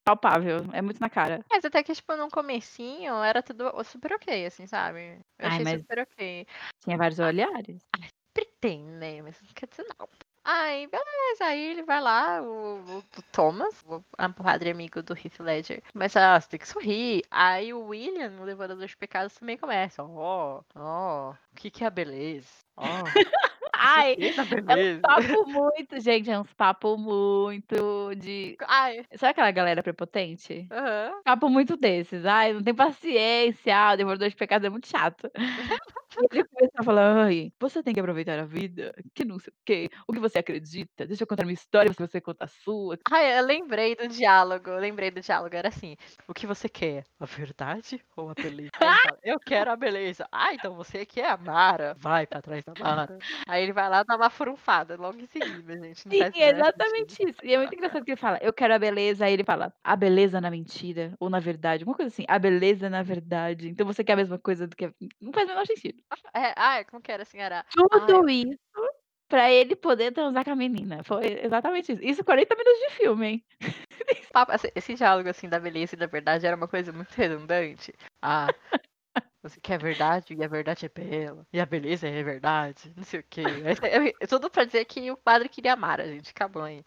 Speaker 1: palpável, é muito na cara.
Speaker 2: Mas até que, tipo, no comecinho era tudo super ok, assim, sabe? Eu
Speaker 1: Ai,
Speaker 2: achei
Speaker 1: mas-
Speaker 2: super ok.
Speaker 1: Tinha vários olhares.
Speaker 2: Pretende, né? Mas não quer dizer não. Aí, beleza. Aí ele vai lá, o, o- Thomas, o a- padre amigo do Heath Ledger, começa a você tem que sorrir. Aí o William, o devorador de pecados, também começa. Ó, ó, o que que é a beleza? Ó,
Speaker 1: Ai,
Speaker 2: isso é
Speaker 1: é um papo muito, gente, é uns papo muito de.
Speaker 2: Ai,
Speaker 1: Sabe aquela galera prepotente?
Speaker 2: aham.
Speaker 1: Papo muito desses. Ai, não tem paciência. Ah, o devorador de pecados é muito chato. E ele começa a falar, ai, você tem que aproveitar a vida, que não sei o quê, o que você acredita, deixa eu contar minha história, se você conta a sua.
Speaker 2: Ai, eu lembrei do diálogo, eu lembrei do diálogo, era assim, o que você quer, a verdade ou a beleza? Fala, eu quero a beleza. Ah, então você quer a Mara, vai pra trás da Mara. Aí ele vai lá dar uma furunfada logo em seguida, gente. não
Speaker 1: Sim, é exatamente isso. E é muito engraçado que ele fala, eu quero a beleza, aí ele fala, a beleza na mentira, ou na verdade, alguma coisa assim, a beleza na verdade. Então você quer a mesma coisa do que. Não faz o menor sentido.
Speaker 2: É, ai, como que era assim? Era.
Speaker 1: Tudo isso pra ele poder transar com a menina. Foi exatamente isso. Isso 40 minutos de filme, hein?
Speaker 2: papo- esse, esse diálogo assim da beleza e da verdade era uma coisa muito redundante. Ah. Você quer verdade e a verdade é bela. E a beleza é verdade. Não sei o quê. É, é- é tudo pra dizer que o padre queria amar a gente. Acabou aí.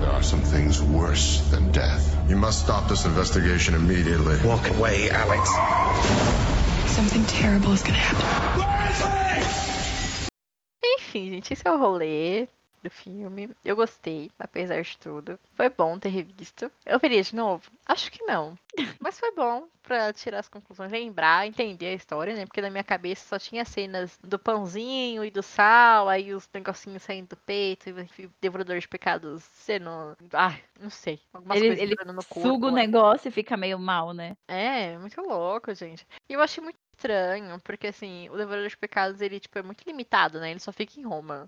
Speaker 3: There are some things worse than death. You must stop this investigation immediately.
Speaker 4: Walk away, Alex.
Speaker 5: Something terrible is gonna happen.
Speaker 2: Enfim, gente, esse é o rolê. do filme. Eu gostei, apesar de tudo. Foi bom ter revisto. Eu veria de novo? Acho que não. Mas foi bom pra tirar as conclusões, lembrar, entender a história, né? Porque na minha cabeça só tinha cenas do pãozinho e do sal, aí os negocinhos saindo do peito, e o devorador de pecados sendo. Ai, não sei. Algumas
Speaker 1: Ele,
Speaker 2: coisas
Speaker 1: ele
Speaker 2: entrando no corpo.
Speaker 1: suga o
Speaker 2: né?
Speaker 1: negócio e fica meio mal, né?
Speaker 2: É, muito louco, gente. E eu achei muito estranho, porque assim, o Devorador de Pecados, ele, tipo, é muito limitado, né? Ele só fica em Roma.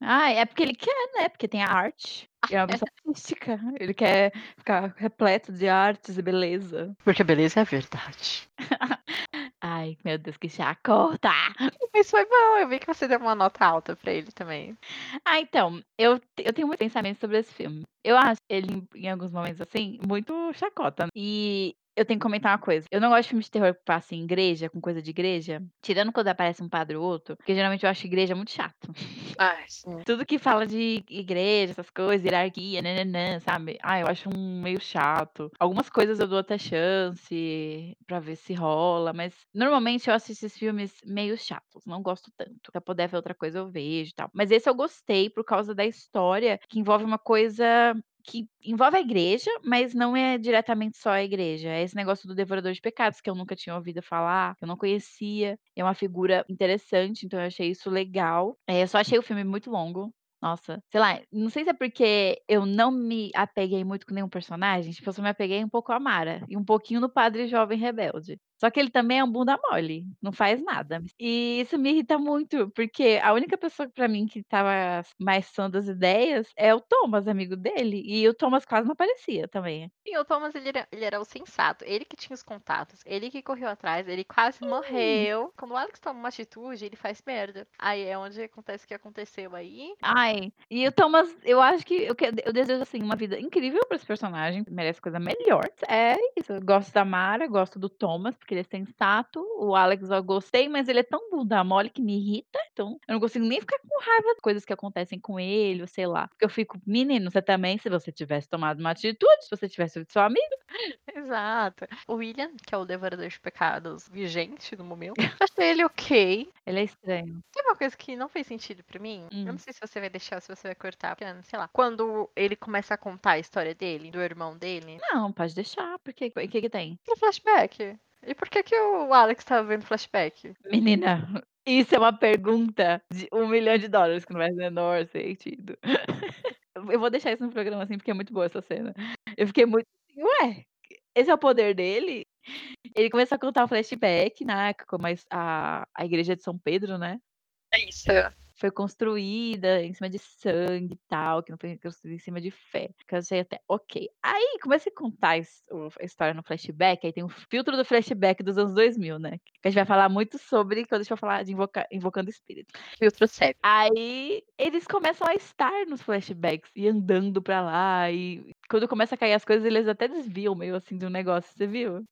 Speaker 1: Ah, é porque ele quer, né? Porque tem a arte. É uma pessoa artística. Ele quer ficar repleto de artes e beleza.
Speaker 2: Porque a beleza é a verdade.
Speaker 1: Ai, meu Deus, que chacota!
Speaker 2: Mas foi bom, eu vi que você deu uma nota alta pra ele também.
Speaker 1: Ah, então, eu, eu tenho muito pensamento sobre esse filme. Eu acho ele, em alguns momentos, assim, muito chacota. E eu tenho que comentar uma coisa. Eu não gosto de filme de terror que passa em igreja, com coisa de igreja. Tirando quando aparece um padre ou outro, porque geralmente eu acho igreja muito chato.
Speaker 2: Ai, sim.
Speaker 1: Tudo que fala de igreja, essas coisas, hierarquia, nananã, sabe? Ah, eu acho um meio chato. Algumas coisas eu dou até chance pra ver se rola, mas normalmente eu assisto esses filmes meio chatos. Não gosto tanto. Se eu puder ver outra coisa, eu vejo e tal. Mas esse eu gostei por causa da história, que envolve uma coisa que envolve a igreja, mas não é diretamente só a igreja. É esse negócio do devorador de pecados que eu nunca tinha ouvido falar, que eu não conhecia. É uma figura interessante, então eu achei isso legal. É, eu só achei o filme muito longo. Nossa, sei lá, não sei se é porque eu não me apeguei muito com nenhum personagem, tipo, eu só me apeguei um pouco a Mara e um pouquinho no Padre Jovem Rebelde. Só que ele também é um bunda mole, não faz nada. E isso me irrita muito, porque a única pessoa pra mim que tava mais sã das ideias é o Thomas, amigo dele. E o Thomas quase não aparecia também.
Speaker 2: E o Thomas, ele era, ele era o sensato. Ele que tinha os contatos. Ele que correu atrás. Ele quase morreu. Quando o Alex toma uma atitude, ele faz merda. Aí é onde acontece o que aconteceu aí.
Speaker 1: Ai, e o Thomas, eu acho que eu, eu desejo assim uma vida incrível pra esse personagem, merece coisa melhor. É isso. Eu gosto da Mara, gosto do Thomas, porque ele é sensato. O Alex eu gostei, mas ele é tão bunda mole que me irrita. Então, eu não consigo nem ficar com raiva de coisas que acontecem com ele, ou sei lá. Porque eu fico, menino, você também, se você tivesse tomado uma atitude, se você tivesse sido seu amigo.
Speaker 2: Exato. O William, que é o devorador de pecados vigente no momento, eu achei ele ok.
Speaker 1: Ele é estranho.
Speaker 2: Tem uma coisa que não fez sentido pra mim. Eu
Speaker 1: Hum.
Speaker 2: não sei se você vai deixar ou se você vai cortar. Porque, sei lá, quando ele começa a contar a história dele, do irmão dele,
Speaker 1: Não, pode deixar, porque o que que tem?
Speaker 2: no flashback. E por que, que o Alex tava vendo flashback?
Speaker 1: Menina, isso é uma pergunta de um milhão de dólares que não faz o menor sentido. Eu vou deixar isso no programa assim, porque é muito boa essa cena. Eu fiquei muito assim, ué, esse é o poder dele? Ele começou a contar o flashback, né? Como a, a, a igreja de São Pedro, né?
Speaker 2: É isso.
Speaker 1: Foi construída em cima de sangue e tal, que não foi construída em cima de fé. Que eu achei até ok. Aí comecei a contar a história no flashback, aí tem o filtro do flashback dos anos 2000, né? Que a gente vai falar muito sobre quando a gente for falar de invoca- invocando espírito.
Speaker 2: Filtro sério.
Speaker 1: Aí eles começam a estar nos flashbacks e andando pra lá. E quando começa a cair as coisas, eles até desviam meio assim um negócio, você viu?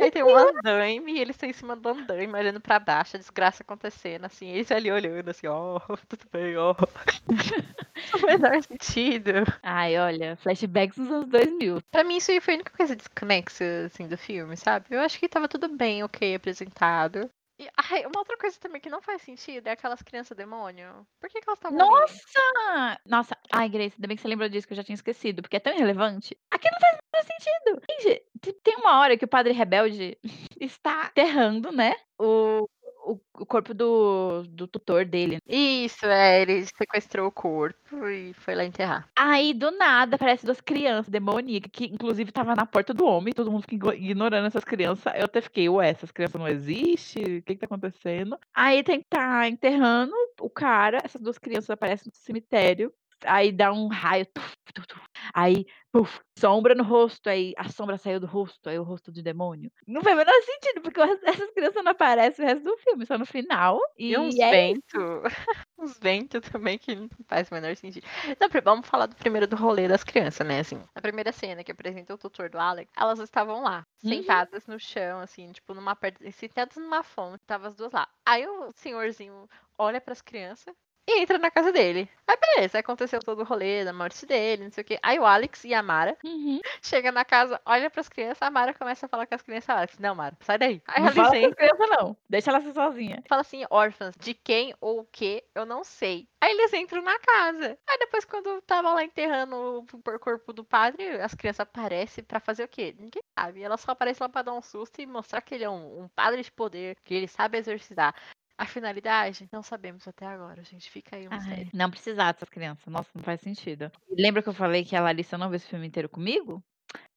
Speaker 2: Aí tem um andaime e eles estão em cima do andaime, olhando pra baixo, a desgraça acontecendo, assim, eles ali olhando, assim, ó, tudo bem, ó. Não faz menor sentido.
Speaker 1: Ai, olha, flashbacks nos anos 2000.
Speaker 2: Pra mim, isso aí foi a única coisa desconexa, assim, do filme, sabe? Eu acho que tava tudo bem, ok, apresentado. E, ai, uma outra coisa também que não faz sentido é aquelas crianças demônio. Por que, que elas estavam ali?
Speaker 1: Nossa! Nossa, ai, Grace, ainda bem que você lembrou disso, que eu já tinha esquecido, porque é tão irrelevante. Aqui não faz mais sentido. Gente, te- tem uma hora que o padre rebelde está enterrando, né? O, o, o corpo do, do tutor dele.
Speaker 2: Isso, é, ele sequestrou o corpo e foi lá enterrar.
Speaker 1: Aí, do nada, aparece duas crianças demoníacas, que inclusive tava na porta do homem, todo mundo fica igno- ignorando essas crianças. Eu até fiquei, ué, essas crianças não existem? O que que tá acontecendo? Aí tem que tá enterrando o cara, essas duas crianças aparecem no cemitério. Aí dá um raio. tuf, tuf, tuf. Aí, puf, sombra no rosto. Aí a sombra saiu do rosto. Aí o rosto de demônio. Não faz o menor sentido, porque essas crianças não aparecem o resto do filme, só no final. E,
Speaker 2: E uns
Speaker 1: é
Speaker 2: ventos. uns ventos também que não faz o menor sentido. Pri- vamos falar do primeiro do rolê das crianças, né? Assim, a primeira cena que apresenta o tutor do Alex, elas estavam lá,
Speaker 1: Uhum.
Speaker 2: sentadas no chão, assim, tipo, numa. Sentadas numa fonte, tava as duas lá. Aí o senhorzinho olha pras crianças, e entra na casa dele. Aí beleza, aconteceu todo o rolê da morte dele, não sei o quê. Aí o Alex e a Mara
Speaker 1: Uhum.
Speaker 2: chega na casa, olha pras crianças, a Mara começa a falar com as crianças. Alex, não, Mara, sai daí. Aí
Speaker 1: Não
Speaker 2: a
Speaker 1: fala criança, não. Deixa ela ser sozinha.
Speaker 2: fala assim, órfãs, de quem ou o que, eu não sei. Aí eles entram na casa. Aí depois, quando tava lá enterrando o corpo do padre, as crianças aparecem pra fazer o quê? Ninguém sabe. Elas só aparecem lá pra dar um susto e mostrar que ele é um, um padre de poder, que ele sabe exorcizar. A finalidade? Não sabemos até agora, gente. Fica aí um mistério.
Speaker 1: não precisar dessas crianças. Nossa, não faz sentido. Lembra que eu falei que a Larissa não viu esse filme inteiro comigo?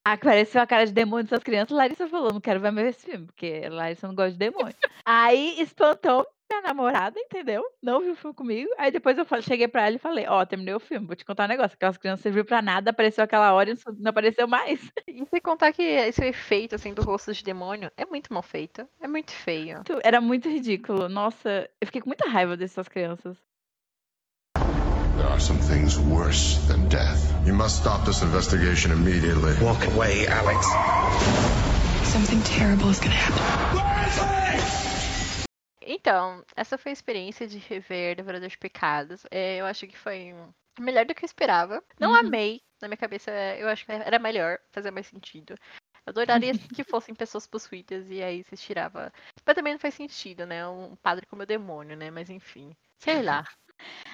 Speaker 1: Ah, que pareceu a cara de demônio dessas crianças. Larissa falou, não quero ver mais esse filme, porque Larissa não gosta de demônio. Aí espantou minha namorada, entendeu? Não viu o filme comigo. Aí depois eu falei- cheguei pra ela e falei, ó, terminei o filme, vou te contar um negócio. Aquelas crianças serviu pra nada, apareceu aquela hora e não- apareceu mais.
Speaker 2: E sem contar que esse efeito, assim, do rosto de demônio é muito mal feito. É muito feio.
Speaker 1: Era muito ridículo. Nossa, eu fiquei com muita raiva dessas crianças.
Speaker 3: There are some things worse than death. You must stop this investigation immediately.
Speaker 4: Walk away, Alex.
Speaker 5: Something terrible is gonna happen.
Speaker 2: Então, essa foi a experiência de rever Devorador de Pecados. É, eu acho que foi melhor do que eu esperava. Não
Speaker 1: Uhum.
Speaker 2: amei. Na minha cabeça, eu acho que era melhor, fazia mais sentido. Eu adoraria que fossem pessoas possuídas e aí você tirava. Mas também não faz sentido, né? Um padre como o demônio, né? Mas enfim. Sei lá.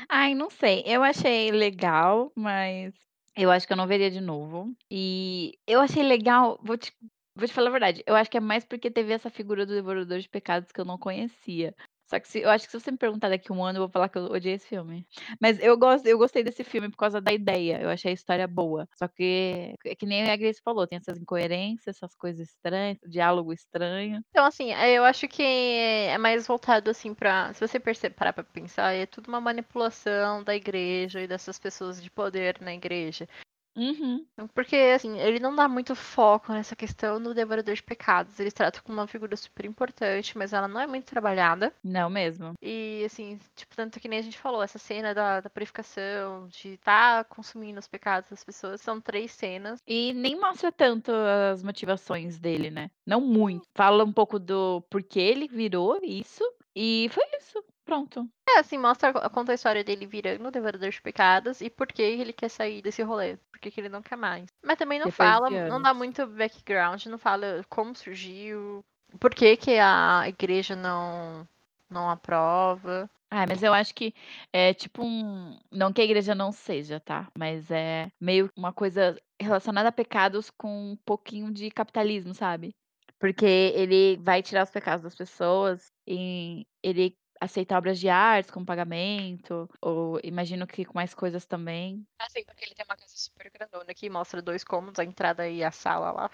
Speaker 1: Ai, não sei. Eu achei legal, mas eu acho que eu não veria de novo. E eu achei legal, vou te, vou te falar a verdade. Eu acho que é mais porque teve essa figura do Devorador de Pecados que eu não conhecia. Só que se, eu acho que se você me perguntar daqui a um ano, eu vou falar que eu odiei esse filme. Mas eu gosto, eu gostei desse filme por causa da ideia. Eu achei a história boa. Só que, é que nem a Grace falou, tem essas incoerências, essas coisas estranhas, diálogo estranho.
Speaker 2: Então, assim, é, eu acho que é mais voltado, assim, pra. Se você perceber, parar pra pensar, é tudo uma manipulação da igreja e dessas pessoas de poder na igreja.
Speaker 1: Uhum.
Speaker 2: Porque, assim, ele não dá muito foco nessa questão do devorador de pecados. Eles tratam como uma figura super importante, mas ela não é muito trabalhada.
Speaker 1: Não mesmo.
Speaker 2: E, assim, tipo, tanto que nem a gente falou, essa cena da, da purificação, de estar consumindo os pecados das pessoas, são três cenas.
Speaker 1: E nem mostra tanto as motivações dele, né? Não muito. Fala um pouco do porquê ele virou isso. E foi isso. Pronto.
Speaker 2: É, assim, mostra, conta a história dele virando o devorador de pecados e por que ele quer sair desse rolê. Por que ele não quer mais. Mas também não
Speaker 1: Depois
Speaker 2: fala, não dá muito background, não fala como surgiu, por que que a igreja não, não aprova.
Speaker 1: Ah, mas eu acho que é tipo um. Não que a igreja não seja, tá? Mas é meio uma coisa relacionada a pecados com um pouquinho de capitalismo, sabe? Porque ele vai tirar os pecados das pessoas e ele aceita obras de arte como pagamento, ou imagino que com mais coisas também.
Speaker 2: Assim, porque ele tem uma casa super grandona que mostra dois cômodos, a entrada e a sala lá.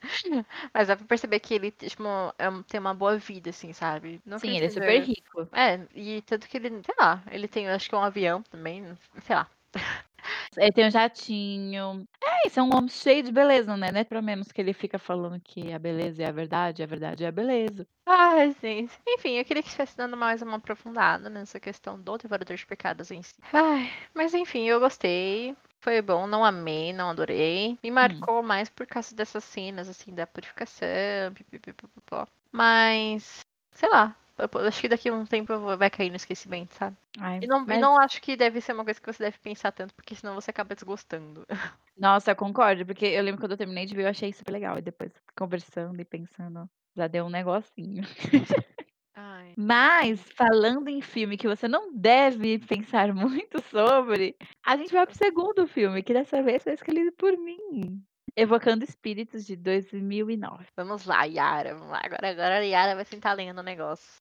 Speaker 2: Mas dá pra perceber que ele tipo, é tem uma boa vida, assim, sabe? Não
Speaker 1: Sim, ele é super rico.
Speaker 2: É, e tanto que ele, sei lá, ele tem, acho que um avião também, sei lá.
Speaker 1: Ele tem um jatinho. É, isso é um homem cheio de beleza, né? Não é pra menos que ele fica falando que a beleza é a verdade, a verdade é a beleza.
Speaker 2: Ai, gente. Enfim, eu queria que estivesse dando mais uma aprofundada nessa questão do Devorador de Pecados em si. Ai, mas enfim, eu gostei. Foi bom, não amei, não adorei. Me marcou mais por causa dessas cenas, assim, da purificação, pipipipopó. Mas, sei lá. Acho que daqui a um tempo vai cair no esquecimento, sabe?
Speaker 1: Ai,
Speaker 2: E não, e
Speaker 1: mas-
Speaker 2: não acho que deve ser uma coisa que você deve pensar tanto, porque senão você acaba desgostando.
Speaker 1: Nossa, eu concordo, porque eu lembro quando eu terminei de ver, eu achei super legal. E depois, conversando e pensando, já deu um negocinho.
Speaker 2: Ai.
Speaker 1: Mas, falando em filme que você não deve pensar muito sobre, a gente vai pro segundo filme, que dessa vez foi escolhido por mim. Evocando Espíritos de 2009.
Speaker 2: Vamos lá, Yara. Vamos lá. Agora, agora a Yara vai sentar lendo o negócio.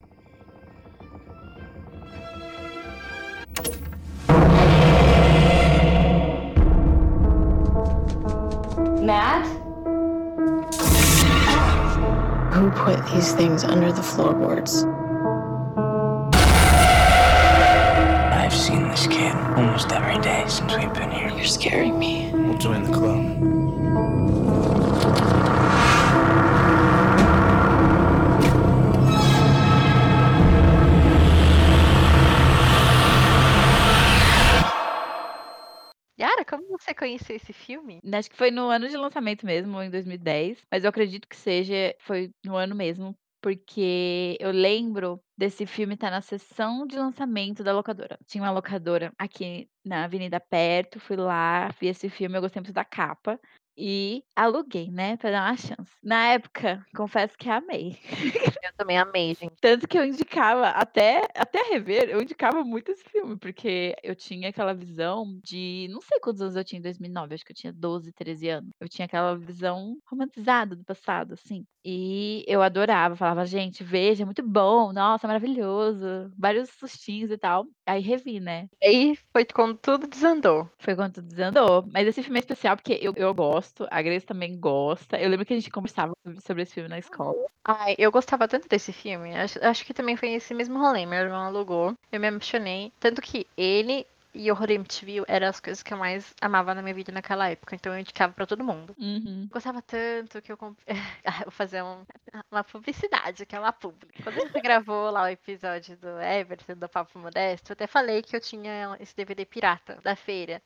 Speaker 5: Matt? Who put these things under the floorboards?
Speaker 6: Almost every day since we've been here.
Speaker 5: You're scaring me.
Speaker 6: We'll join the club.
Speaker 2: Yara, como você conheceu esse filme?
Speaker 1: Acho que foi no ano de lançamento mesmo, em 2010. Mas eu acredito que seja, foi no ano mesmo, porque eu lembro desse filme estar na sessão de lançamento da locadora. Tinha uma locadora aqui na avenida perto, fui lá, vi esse filme, eu gostei muito da capa e aluguei, né, pra dar uma chance. Na época, confesso que amei.
Speaker 2: Eu também amei, gente.
Speaker 1: Tanto que eu indicava, até, até rever, eu indicava muito esse filme, porque eu tinha aquela visão de. Não sei quantos anos eu tinha em 2009, acho que eu tinha 12, 13 anos. Eu tinha aquela visão romantizada do passado, assim. E eu adorava, falava, gente, veja, é muito bom, nossa, maravilhoso. Vários sustinhos e tal. Aí revi, né?
Speaker 2: Aí foi quando tudo desandou.
Speaker 1: Foi quando tudo desandou. Mas esse filme é especial porque eu, eu gosto, a Grace também gosta. Eu lembro que a gente conversava sobre- esse filme na escola.
Speaker 2: Ai, eu gostava tanto desse filme. Acho, acho que também foi esse mesmo rolê. Meu irmão alugou. Eu me apaixonei. Tanto que ele e o Horror MTV eram as coisas que eu mais amava na minha vida naquela época. Então eu indicava pra todo mundo.
Speaker 1: Uhum.
Speaker 2: Gostava tanto que eu comprei. Vou fazer um- uma publicidade, que é uma publi. Quando a gente gravou lá o episódio do Everton, do Papo Modesto, eu até falei que eu tinha esse DVD pirata da feira.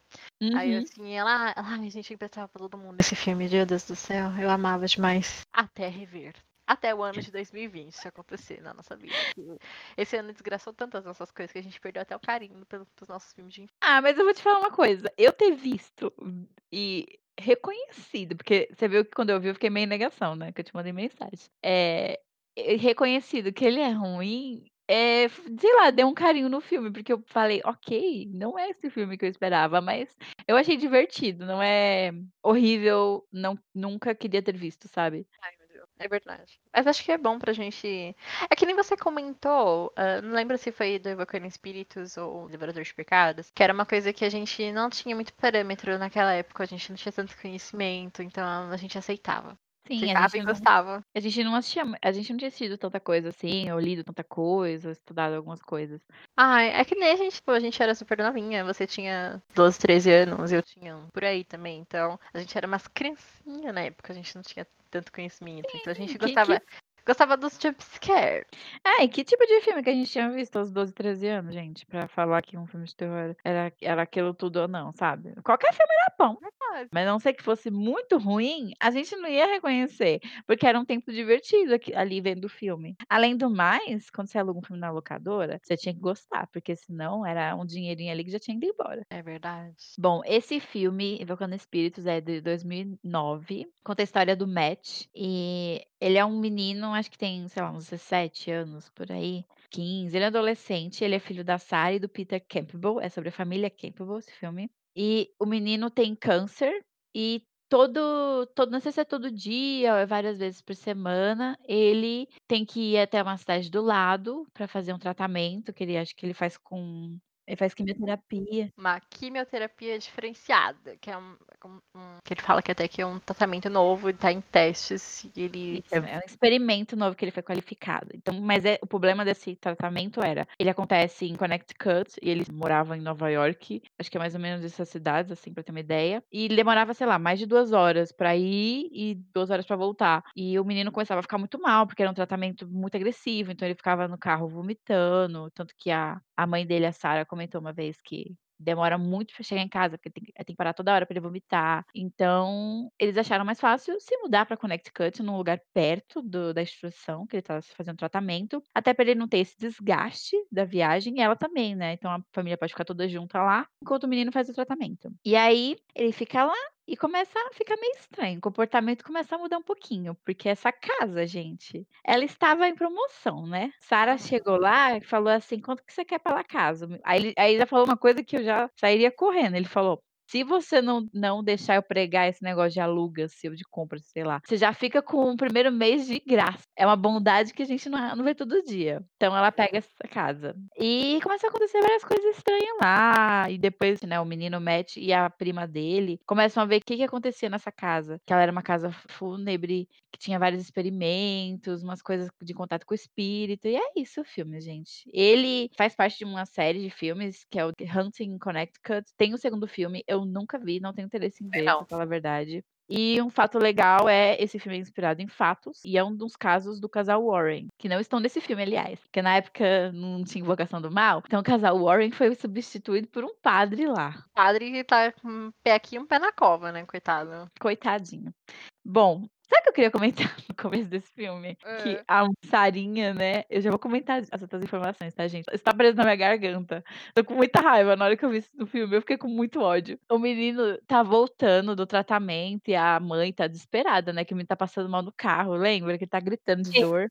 Speaker 2: Aí eu
Speaker 1: Uhum.
Speaker 2: tinha lá, ai, gente, emprestava pra todo mundo esse filme, meu Deus do céu, eu amava demais. Até rever. Até o ano de 2020 isso acontecer na nossa vida. Esse ano desgraçou tantas nossas coisas que a gente perdeu até o carinho pelo- pelos nossos filmes de infância.
Speaker 1: Ah, mas eu vou te falar uma coisa. Eu ter visto e reconhecido, porque você viu que quando eu vi eu fiquei meio em negação, né? Que eu te mandei mensagem. É, reconhecido que ele é ruim, é, sei lá, deu um carinho no filme, porque eu falei, ok, não é esse filme que eu esperava, mas eu achei divertido, não é horrível, não, nunca queria ter visto, sabe?
Speaker 2: Ai, Deus. É verdade. Mas acho que é bom pra gente. É que nem você comentou, ah, não lembro se foi do Evocando Espíritos ou Liberador de Pecados, que era uma coisa que a gente não tinha muito parâmetro naquela época, a gente não tinha tanto conhecimento, então a gente aceitava.
Speaker 1: Sim, a gente
Speaker 2: e
Speaker 1: não,
Speaker 2: gostava.
Speaker 1: a gente não assistia, a gente não tinha assistido tanta coisa assim, ou lido tanta coisa, ou estudado algumas coisas.
Speaker 2: Ai, é que nem a gente, pô, a gente era super novinha, você tinha 12, 13 anos, eu tinha um por aí também, então a gente era umas criancinhas na época, a gente não tinha tanto conhecimento, então a gente
Speaker 1: que-
Speaker 2: gostava, gostava dos jumpscare.
Speaker 1: Ah, e que tipo de filme que a gente tinha visto aos 12, 13 anos, gente? Pra falar que um filme de terror era, era aquilo tudo ou não, sabe? Qualquer filme era bom. Mas não sei que fosse muito ruim, a gente não ia reconhecer. Porque era um tempo divertido aqui- ali vendo o filme. Além do mais, quando você aluga um filme na locadora, você tinha que gostar. Porque senão era um dinheirinho ali que já tinha ido embora.
Speaker 2: É verdade.
Speaker 1: Bom, esse filme, Evocando Espíritos, é de 2009. Conta a história do Matt. E ele é um menino, acho que tem, sei lá, uns 17 anos por aí. 15. Ele é adolescente. Ele é filho da Sarah e do Peter Campbell. É sobre a família Campbell, esse filme. E o menino tem câncer. E todo, todo, não sei se é todo dia ou é várias vezes por semana, ele tem que ir até uma cidade do lado para fazer um tratamento que ele acho que ele faz com. Ele faz quimioterapia.
Speaker 2: Uma quimioterapia diferenciada, que é um, um- um- que ele fala que até que é um tratamento novo, tá em testes, e ele
Speaker 1: Isso, é um experimento novo que ele foi qualificado. Então, mas é, o problema desse tratamento era, ele acontece em Connecticut e eles moravam em Nova York, acho que é mais ou menos essas cidades, assim, pra ter uma ideia. E ele demorava, sei lá, mais de duas horas pra ir e duas horas pra voltar. E o menino começava a ficar muito mal, porque era um tratamento muito agressivo, então ele ficava no carro vomitando, tanto que a, a mãe dele, a Sarah, comentou uma vez que demora muito pra chegar em casa, porque tem, que- tem que parar toda hora pra ele vomitar. Então, eles acharam mais fácil se mudar pra Connecticut, num lugar perto do- da instituição que ele estava fazendo tratamento, até pra ele não ter esse desgaste da viagem, e ela também, né? Então a família pode ficar toda junta lá, enquanto o menino faz o tratamento. E aí, ele fica lá e começa a ficar meio estranho. O comportamento começa a mudar um pouquinho, porque essa casa, gente, ela estava em promoção, né? Sara chegou lá e falou assim: quanto que você quer pela casa? Aí ele, aí ele falou uma coisa que eu já sairia correndo. Ele falou. Se você não, não deixar eu pregar esse negócio de aluga seu, de compra, sei lá, você já fica com o primeiro mês de graça. É uma bondade que a gente não, não vê todo dia. Então ela pega essa casa. E começa a acontecer várias coisas estranhas lá. E depois, né, o menino Matt e a prima dele começam a ver o que, que acontecia nessa casa. Que ela era uma casa fúnebre, que tinha vários experimentos, umas coisas de contato com o espírito. E é isso o filme, gente. Ele faz parte de uma série de filmes que é o Hunting in Connecticut. Tem o segundo filme, eu nunca vi, não tenho interesse em ver,
Speaker 2: não.
Speaker 1: pra falar a verdade. E um fato legal é esse filme é inspirado em fatos e é um dos casos do casal Warren, que não estão nesse filme, aliás, porque na época não tinha invocação do mal. Então o casal Warren foi substituído por um padre lá.
Speaker 2: O padre tá com um pé aqui e um pé na cova, né, coitado.
Speaker 1: Coitadinho. Bom, Sabe o que eu queria comentar no começo desse filme? Que
Speaker 2: Ah.
Speaker 1: a Sarinha, né? Eu já vou comentar as outras informações, tá, gente? Está preso na minha garganta. Tô com muita raiva na hora que eu vi isso no filme. Eu fiquei com muito ódio. O menino tá voltando do tratamento e a mãe tá desesperada, né? Que o menino tá passando mal no carro, lembra? Que ele tá gritando de dor.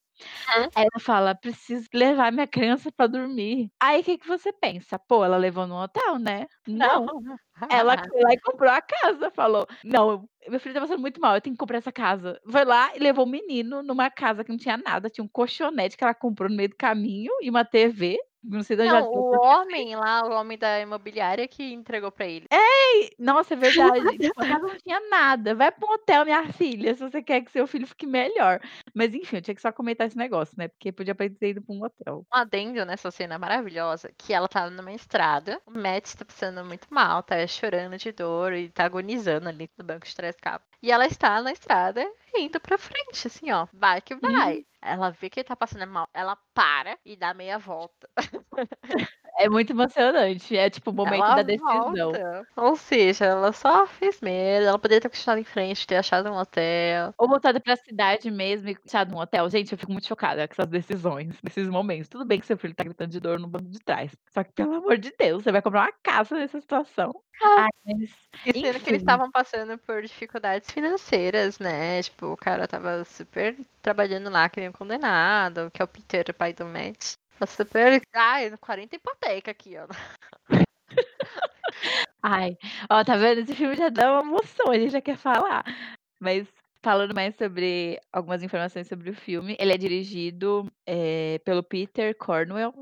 Speaker 2: Uhum.
Speaker 1: Aí ela fala: preciso levar minha criança pra dormir. Aí o que, que você pensa? Pô, ela levou no hotel, né? Não. Ela foi lá e comprou a casa. Falou: Não, meu filho tá passando muito mal, eu tenho que comprar essa casa. Foi lá e levou o menino numa casa que não tinha nada. Tinha um colchonete que ela comprou no meio do caminho e uma TV. Não sei de onde
Speaker 2: Não, o homem lá, o homem da imobiliária que entregou pra ele.
Speaker 1: Ei, nossa, é verdade. Tipo, casa não tinha nada. Vai pra um hotel, minha filha, se você quer que seu filho fique melhor. Mas enfim, eu tinha que só comentar esse negócio, né? Porque podia ter ido pra um hotel.
Speaker 2: Um adendo nessa cena maravilhosa, que ela tá numa estrada, o Matt tá passando muito mal, tá chorando de dor e tá agonizando ali no banco de do carro. E ela está na estrada indo pra frente, assim, ó. Vai que vai. Ela vê que ele tá passando mal, ela para e dá meia volta.
Speaker 1: É muito emocionante. É tipo o momento
Speaker 2: ela
Speaker 1: da decisão.
Speaker 2: volta. Ou seja, ela só fez merda, ela poderia ter continuado em frente, ter achado um hotel.
Speaker 1: Ou voltado pra cidade mesmo e deixado num hotel. Gente, eu fico muito chocada com essas decisões, nesses momentos. Tudo bem que seu filho tá gritando de dor no banco de trás. Só que, pelo amor de Deus, você vai comprar uma casa nessa situação. Ai, mas,
Speaker 2: E sendo que eles
Speaker 1: enfim.
Speaker 2: estavam passando por dificuldades financeiras, né? Tipo, o cara tava super trabalhando lá, que nem um condenado, que é o Peter, o pai do Matt. Tá super. Ai, 40 hipoteca aqui, ó.
Speaker 1: Ai, ó, tá vendo? Esse filme já dá uma emoção, gente já quer falar. Mas falando mais sobre algumas informações sobre o filme, ele é dirigido eh, pelo Peter Cornwell.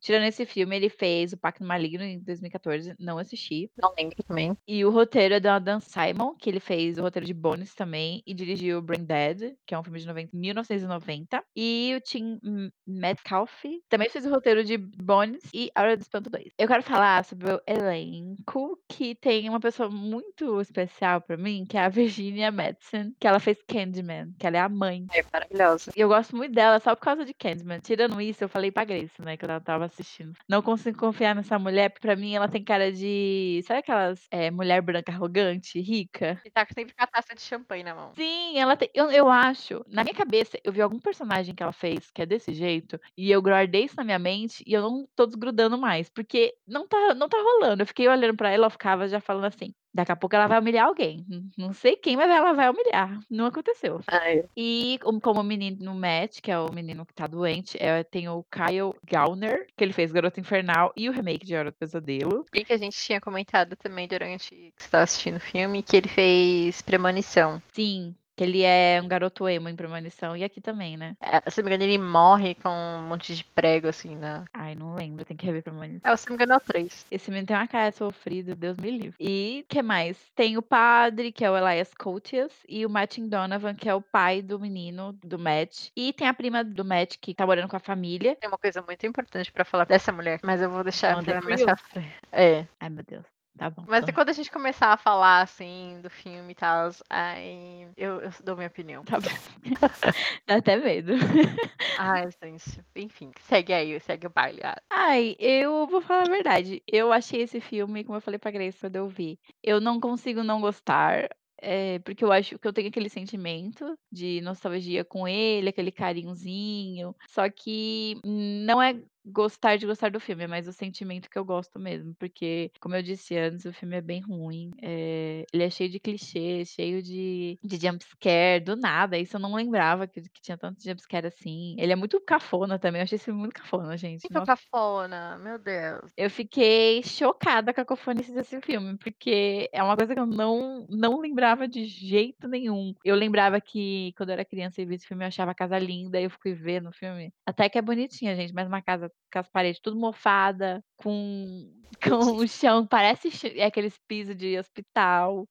Speaker 1: Tirando esse filme, ele fez O Pacto Maligno em 2014, não assisti.
Speaker 2: Não lembro também.
Speaker 1: E o roteiro é do Adam Simon, que ele fez o roteiro de Bones também, e dirigiu Brain Dead, que é um filme de 90 1990. E o Tim Metcalf também fez o roteiro de Bones e Hora do Espanto 2. Eu quero falar sobre o elenco, que tem uma pessoa muito especial pra mim, que é a Virginia Madsen, que ela fez Candyman, que ela é a mãe.
Speaker 2: É maravilhosa.
Speaker 1: E eu gosto muito dela só por causa de Candyman. Tirando isso, eu falei pra Grace, né, que eu tava assistindo. Não consigo confiar nessa mulher, porque pra mim ela tem cara de. Sabe aquelas eh, mulher branca arrogante, rica?
Speaker 2: E tá sempre com a taça de champanhe na mão.
Speaker 1: Sim, ela tem. Eu, eu acho, na minha cabeça, eu vi algum personagem que ela fez que é desse jeito, e eu guardei isso na minha mente e eu não tô desgrudando mais, porque não tá, não tá rolando. Eu fiquei olhando pra ela, ela ficava já falando assim. Daqui a pouco ela vai humilhar alguém. Não sei quem, mas ela vai humilhar. Não aconteceu.
Speaker 2: Ai,
Speaker 1: E como, o menino Matt, que é o menino que tá doente, é, tem o Kyle Gallner, que ele fez Garota Infernal e o remake de Hora do Pesadelo.
Speaker 2: E que a gente tinha comentado também durante que você tava assistindo o filme, que ele fez Premonição.
Speaker 1: Sim, ele é um garoto emo em Premonição. E aqui também, né?
Speaker 2: É, se não me engano, ele morre com um monte de prego, assim, na.
Speaker 1: Ai, não lembro, tem que rever Premonição.
Speaker 2: É, se não me engano, é o 3.
Speaker 1: Esse menino tem uma cara sofrida, Deus me livre. E que mais? Tem o padre, que é o Elias Coutias, e o Martin Donovan, que é o pai do menino, do Matt. E tem a prima do Matt, que tá morando com a família.
Speaker 2: Tem uma coisa muito importante pra falar dessa mulher, mas eu vou deixar pra
Speaker 1: for
Speaker 2: mais pra frente. É.
Speaker 1: Ai, meu Deus. Tá bom.
Speaker 2: Mas
Speaker 1: então.
Speaker 2: quando a gente começar a falar, assim, do filme e tal, aí eu, eu dou minha opinião.
Speaker 1: Tá bom. Dá até medo.
Speaker 2: Ai, gente. Enfim, segue aí, segue o baile. Ah,
Speaker 1: Ai, eu vou falar a verdade. Eu achei esse filme, como eu falei pra Grace quando eu vi, eu não consigo não gostar. É, porque eu acho que eu tenho aquele sentimento de nostalgia com ele, aquele carinhozinho. Só que não é gostar de gostar do filme, é mais o sentimento que eu gosto mesmo. Porque, como eu disse antes, o filme é bem ruim. é, ele é cheio de clichês, cheio de, de jumpscare, do nada. Isso eu não lembrava que, que tinha tanto jumpscare assim. Ele é muito cafona também. Eu achei esse filme muito cafona, gente.
Speaker 2: Muito
Speaker 1: Nossa,
Speaker 2: cafona, meu Deus.
Speaker 1: eu fiquei chocada com a cafonice desse filme, porque é uma coisa que eu não, não lembrava de jeito nenhum. Eu lembrava que quando eu era criança e vi esse filme, eu achava a casa linda, e eu fui ver no filme. Até que é bonitinha, gente, mas uma casa com as paredes tudo mofada, com, com o chão, parece é aqueles pisos de hospital.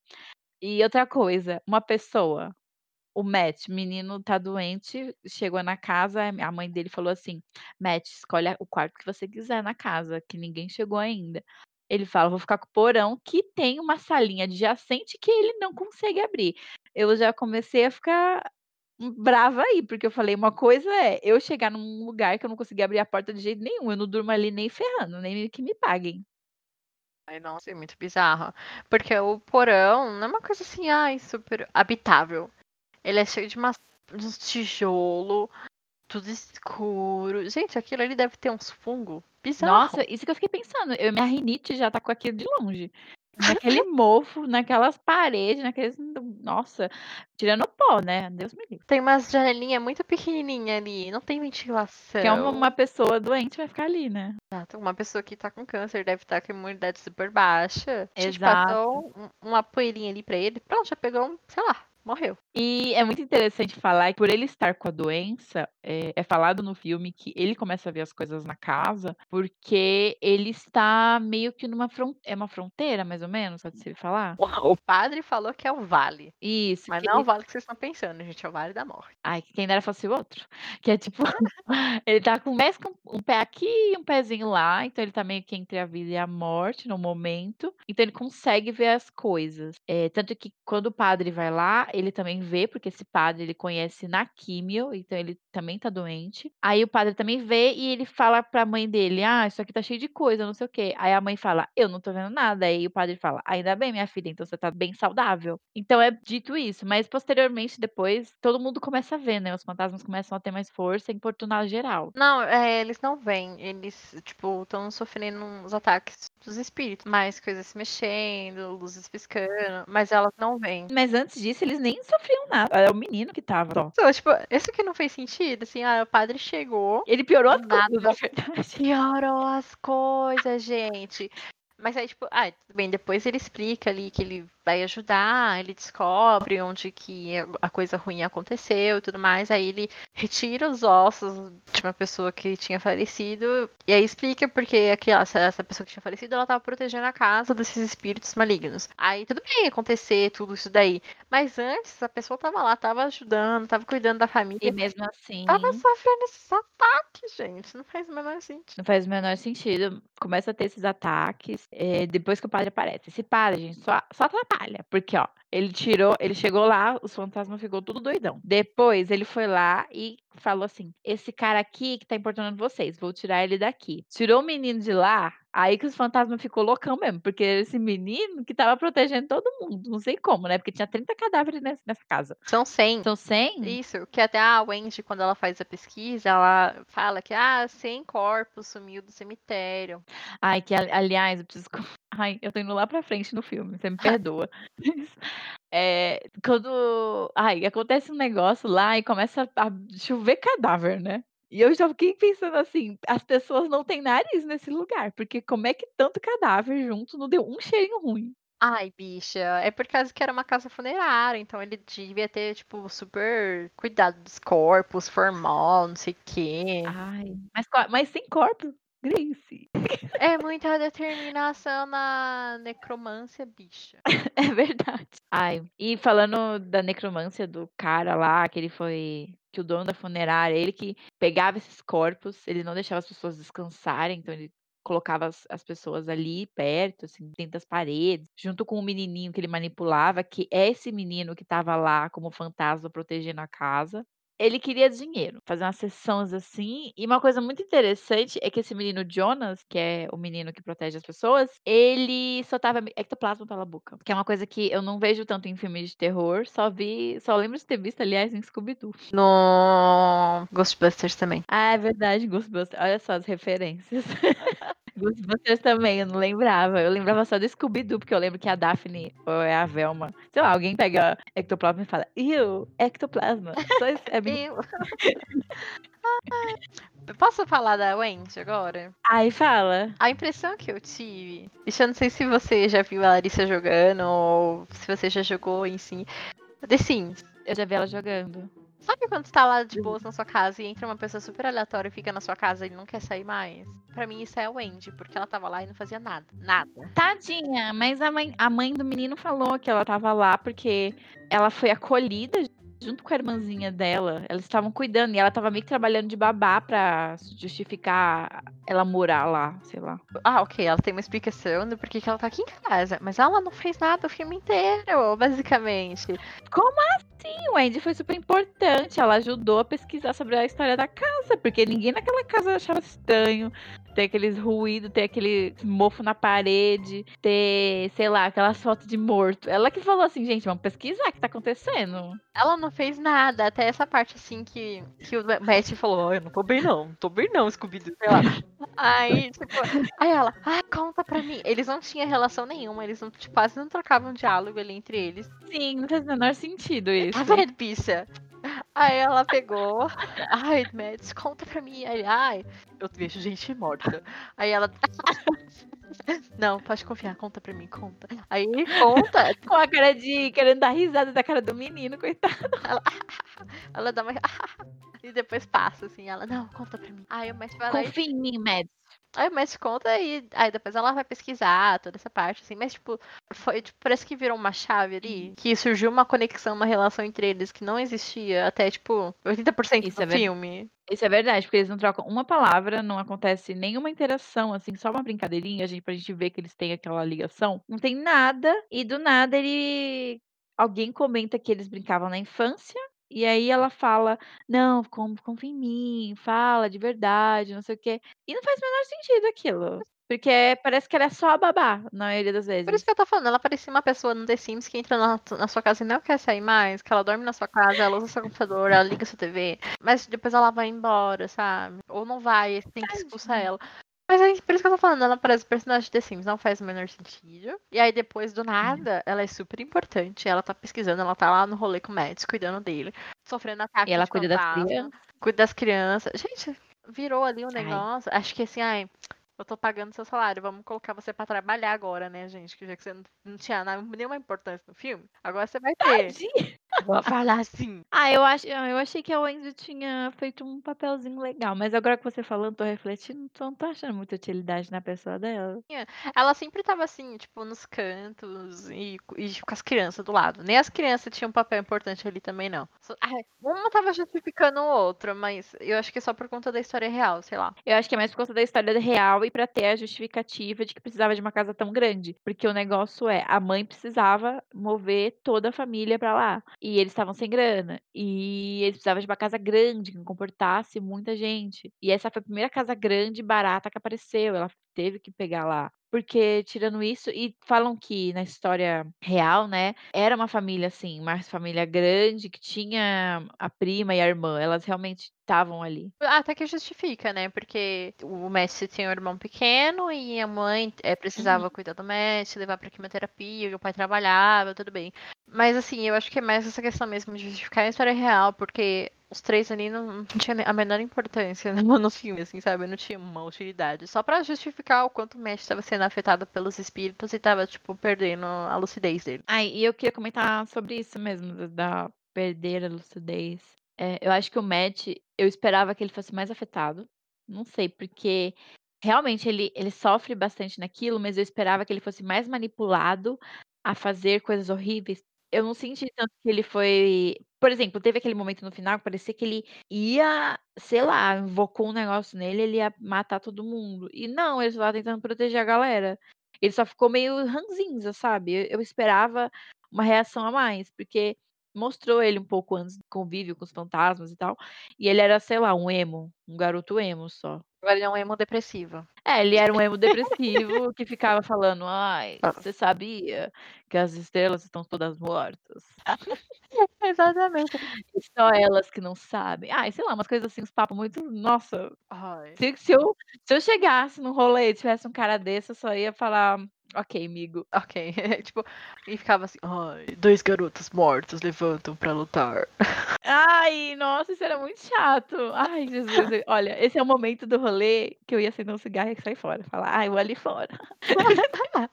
Speaker 1: E outra coisa, uma pessoa, o Matt, menino tá doente, chegou na casa, a mãe dele falou assim: Matt, escolhe o quarto que você quiser na casa, que ninguém chegou ainda. Ele fala: vou ficar com o porão, que tem uma salinha adjacente que ele não consegue abrir. Eu já comecei a ficar brava aí, porque eu falei: uma coisa é eu chegar num lugar que eu não consegui abrir a porta de jeito nenhum, eu não durmo ali nem ferrando, nem que me paguem.
Speaker 2: Ai, nossa, é muito bizarro. Porque o porão não é uma coisa assim, ai, super habitável. Ele é cheio de umas, uns tijolo, tudo escuro. Gente, aquilo ali deve ter uns fungos. Bizarro.
Speaker 1: Nossa, isso que eu fiquei pensando. Eu, minha rinite já tá com aquilo de longe. Naquele mofo, naquelas paredes, naqueles. Nossa, tirando pó, né? Deus me livre.
Speaker 2: Tem umas janelinhas muito pequenininhas ali, não tem ventilação.
Speaker 1: Que é uma, uma pessoa doente vai ficar ali, né?
Speaker 2: Exato, Uma pessoa que tá com câncer deve estar com a imunidade super baixa. A gente
Speaker 1: Exato.
Speaker 2: passou um- uma poeirinha ali pra ele, pronto, já pegou, um, sei lá, morreu.
Speaker 1: E é muito interessante falar que por ele estar com a doença, é, é falado no filme que ele começa a ver as coisas na casa porque ele está meio que numa fron é uma fronteira, mais ou menos, pode ser falar?
Speaker 2: O padre falou que é o vale.
Speaker 1: Isso,
Speaker 2: Mas não é o vale que vocês estão pensando, gente, é o vale da morte.
Speaker 1: Ai, que quem dera fosse o outro. Que é tipo, ele tá com mais com um pé aqui e um pezinho lá, então ele tá meio que entre a vida e a morte no momento. Então ele consegue ver as coisas. É, tanto que quando o padre vai lá, ele também vê, porque esse padre ele conhece na químio, então ele também tá doente. Aí o padre também vê e ele fala pra mãe dele: Ah, isso aqui tá cheio de coisa, não sei o quê. Aí a mãe fala: Eu não tô vendo nada. Aí o padre fala: Ainda bem, minha filha, então você tá bem saudável. Então é dito isso, mas posteriormente, depois, todo mundo começa a ver, né? Os fantasmas começam a ter mais força e importunar geral.
Speaker 2: Não, é, eles não vêm. Eles, tipo, estão sofrendo uns ataques dos espíritos. Mais coisas se mexendo, luzes piscando, mas elas não vêm.
Speaker 1: Mas antes disso, eles nem sofriam nada. Era o menino que tava. Só.
Speaker 2: Então, tipo, isso que não fez sentido, assim, ah, o padre chegou,
Speaker 1: Ele piorou as
Speaker 2: Nada.
Speaker 1: coisas, na verdade.
Speaker 2: piorou as coisas, gente. Mas aí, tipo, ah, tudo bem, depois ele explica ali que ele vai ajudar, ele descobre onde que a coisa ruim aconteceu e tudo mais, aí ele retira os ossos de uma pessoa que tinha falecido, e aí explica porque aquela, essa, essa pessoa que tinha falecido, ela tava protegendo a casa desses espíritos malignos. Aí tudo bem acontecer tudo isso daí, mas antes a pessoa tava lá, tava ajudando, tava cuidando da família,
Speaker 1: E mesmo assim,
Speaker 2: tava sofrendo esses ataques, gente, não faz o menor sentido.
Speaker 1: não faz o menor sentido. Começa a ter esses ataques eh, depois que o padre aparece. Esse padre, gente, só, só atrapalha. Porque, ó, ele tirou, ele chegou lá, os fantasmas ficou tudo doidão. Depois ele foi lá e falou assim: esse cara aqui que tá importunando vocês, vou tirar ele daqui. Tirou o menino de lá, aí que os fantasmas ficou loucão mesmo, porque esse menino que tava protegendo todo mundo, não sei como, né? Porque tinha 30 cadáveres nessa, nessa casa.
Speaker 2: São 100.
Speaker 1: Então 100?
Speaker 2: Isso, que até a Wendy, quando ela faz a pesquisa, ela fala que, ah, 100 corpos sumiu do cemitério.
Speaker 1: Ai, que ali- aliás, eu preciso. Ai, eu tô indo lá pra frente no filme, você me perdoa. É, quando. Ai, acontece um negócio lá e começa a chover cadáver, né? E eu já fiquei pensando assim, as pessoas não têm nariz nesse lugar, porque como é que tanto cadáver junto não deu um cheirinho ruim?
Speaker 2: Ai, bicha, é por causa que era uma casa funerária, então ele devia ter, tipo, super cuidado dos corpos, formal, não sei o quê.
Speaker 1: Ai, mas, mas sem corpo, Grace.
Speaker 2: É muita determinação na necromância, bicha.
Speaker 1: É verdade. Ai, e falando da necromância do cara lá, que ele foi. Que o dono da funerária, ele que pegava esses corpos, ele não deixava as pessoas descansarem, então ele colocava as, as pessoas ali perto, assim, dentro das paredes, junto com o menininho que ele manipulava, que é esse menino que tava lá como fantasma protegendo a casa. Ele queria dinheiro, fazer umas sessões assim. E uma coisa muito interessante é que esse menino Jonas, que é o menino que protege as pessoas, ele soltava ectoplasma pela boca. Que é uma coisa que eu não vejo tanto em filmes de terror, só vi, só lembro de ter visto, aliás, em Scooby-Doo.
Speaker 2: No Ghostbusters também.
Speaker 1: Ah, é verdade, Ghostbusters. Olha só as referências. Ghostbusters também, eu não lembrava. Eu lembrava só do Scooby-Doo, porque eu lembro que a Daphne, ou é a Velma, sei lá, alguém pega ectoplasma e fala, Iu, ectoplasma. Só isso, é bem...
Speaker 2: Eu... Posso falar da Wendy agora?
Speaker 1: Aí fala.
Speaker 2: A impressão que eu tive, eu não sei se você já viu a Larissa jogando ou se você já jogou em si. The Sims.
Speaker 1: Eu já vi ela jogando.
Speaker 2: Sabe quando você tá lá de boas na sua casa e entra uma pessoa super aleatória e fica na sua casa e não quer sair mais? Pra mim isso é a Wendy, porque ela tava lá e não fazia nada. Nada.
Speaker 1: Tadinha, mas a mãe, a mãe do menino falou que ela tava lá porque ela foi acolhida junto com a irmãzinha dela. Elas estavam cuidando e ela tava meio que trabalhando de babá pra justificar ela morar lá, sei lá.
Speaker 2: Ah, ok, ela tem uma explicação do porquê que ela tá aqui em casa, mas ela não fez nada o filme inteiro, basicamente.
Speaker 1: Sim, o Andy foi super importante. Ela ajudou a pesquisar sobre a história da casa, porque ninguém naquela casa achava estranho. Ter aqueles ruídos, ter aquele mofo na parede, ter, sei lá, aquelas fotos de morto. Ela que falou assim, gente, vamos pesquisar o que tá acontecendo.
Speaker 2: Ela não fez nada, até essa parte assim que, que o Matt falou, "Ai, eu não tô bem não, não tô bem não, Scooby-Doo, sei lá. Aí, tipo, aí ela, ah, conta pra mim. Eles não tinham relação nenhuma, eles não, tipo, quase não trocavam diálogo ali entre eles.
Speaker 1: Sim, não faz o menor sentido isso.
Speaker 2: Tá vendo, bicha? Aí ela pegou, ai, Mads, conta pra mim. Aí, ai, eu vejo gente morta. Aí ela. Não, pode confiar, conta pra mim, conta. Aí conta,
Speaker 1: Com a cara de querendo dar risada da cara do menino, coitado.
Speaker 2: ela, ela dá uma. E depois passa, assim, ela, não, conta pra mim. Aí o Matt vai lá e
Speaker 1: Confia em mim, Mads.
Speaker 2: Aí Matt conta e aí depois ela vai pesquisar toda essa parte, assim, mas tipo, foi, tipo, parece que virou uma chave ali, que surgiu uma conexão, uma relação entre eles que não existia até, tipo, 80%
Speaker 1: Isso
Speaker 2: do
Speaker 1: é
Speaker 2: filme.
Speaker 1: Isso é verdade, porque eles não trocam uma palavra, não acontece nenhuma interação, assim, só uma brincadeirinha, gente, pra gente ver que eles têm aquela ligação. Não tem nada, e do nada ele. Alguém comenta que eles brincavam na infância, e aí ela fala: Não, confia em mim, fala de verdade, não sei o quê. E não faz o menor sentido aquilo. Porque parece que ela é só a babá, na maioria das vezes.
Speaker 2: Por isso que eu tô falando, ela parecia uma pessoa no The Sims que entra na, na sua casa e não quer sair mais, que ela dorme na sua casa, ela usa seu computador, ela liga sua TV, mas depois ela vai embora, sabe? Ou não vai, tem que expulsar ela. Mas aí, por isso que eu tô falando, ela parece personagem de The Sims, não faz o menor sentido. E aí depois, do nada, ela é super importante, ela tá pesquisando, ela tá lá no rolê com o Mads, cuidando dele, sofrendo ataque
Speaker 1: E ela cuida das crianças.
Speaker 2: Cuida das crianças. Gente, virou ali um
Speaker 1: Ai.
Speaker 2: negócio, acho que assim, ai... Eu tô pagando seu salário, vamos colocar você pra trabalhar agora, né, gente? Que já que você não, não tinha nenhuma importância no filme, agora você vai ter.
Speaker 1: Tadinha.
Speaker 2: Vou falar assim.
Speaker 1: Ah, eu, acho, eu achei que a Wendy tinha feito um papelzinho legal, mas agora que você falando, tô refletindo, tô- não tô achando muita utilidade na pessoa dela.
Speaker 2: Ela sempre tava assim, tipo, nos cantos e, e com as crianças do lado. Nem as crianças tinham um papel importante ali também, não. Ai, uma tava justificando o outro, mas eu acho que é só por conta da história real, sei lá.
Speaker 1: Eu acho que é mais por conta da história real e pra ter a justificativa de que precisava de uma casa tão grande. Porque o negócio é, a mãe precisava mover toda a família pra lá. E eles estavam sem grana. E eles precisavam de uma casa grande, que comportasse muita gente. E essa foi a primeira casa grande e barata que apareceu. Ela teve que pegar lá. Porque, tirando isso, e falam que na história real, né, era uma família assim, uma família grande que tinha a prima e a irmã. Elas realmente estavam ali.
Speaker 2: Até que justifica, né? Porque o Messi tinha um irmão pequeno e a mãe eh, precisava cuidar do Messi, levar pra quimioterapia, e o pai trabalhava, tudo bem. Mas assim, eu acho que é mais essa questão mesmo de justificar a história real, porque os três ali não, não tinha a menor importância no, no filme, assim, sabe? Não tinha uma utilidade. Só pra justificar o quanto o Messi estava sendo afetado pelos espíritos e tava, tipo, perdendo a lucidez dele.
Speaker 1: Ai, e eu queria comentar sobre isso mesmo, da perder a lucidez. É, eu acho que o Matt, eu esperava que ele fosse mais afetado. Não sei, porque realmente ele, ele sofre bastante naquilo, mas eu esperava que ele fosse mais manipulado a fazer coisas horríveis. Eu não senti tanto que ele foi. Por exemplo, teve aquele momento no final que parecia que ele ia, sei lá, invocou um negócio nele, ele ia matar todo mundo. E não, ele só tava tentando proteger a galera. Ele só ficou meio ranzinza, sabe? Eu, eu esperava uma reação a mais, porque mostrou ele um pouco antes do convívio com os fantasmas e tal. E ele era, sei lá, um emo, um garoto emo só.
Speaker 2: Agora ele é um emo depressivo.
Speaker 1: É, ele era um emo depressivo que ficava falando: Ai,
Speaker 2: Ah.
Speaker 1: você sabia que as estrelas estão todas mortas?
Speaker 2: Exatamente.
Speaker 1: E só elas que não sabem. Ai, sei lá, umas coisas assim, uns papos muito. Nossa, se, se eu, se eu chegasse num rolê e tivesse um cara desse, eu só ia falar: Ok, amigo.
Speaker 2: Ok. tipo, e ficava assim, ai, dois garotos mortos levantam pra lutar.
Speaker 1: Ai, nossa, isso era muito chato. Ai, Jesus. Olha, esse é o momento do rolê que eu ia acender um cigarro e sair fora. Falar, ai, eu vou ali fora.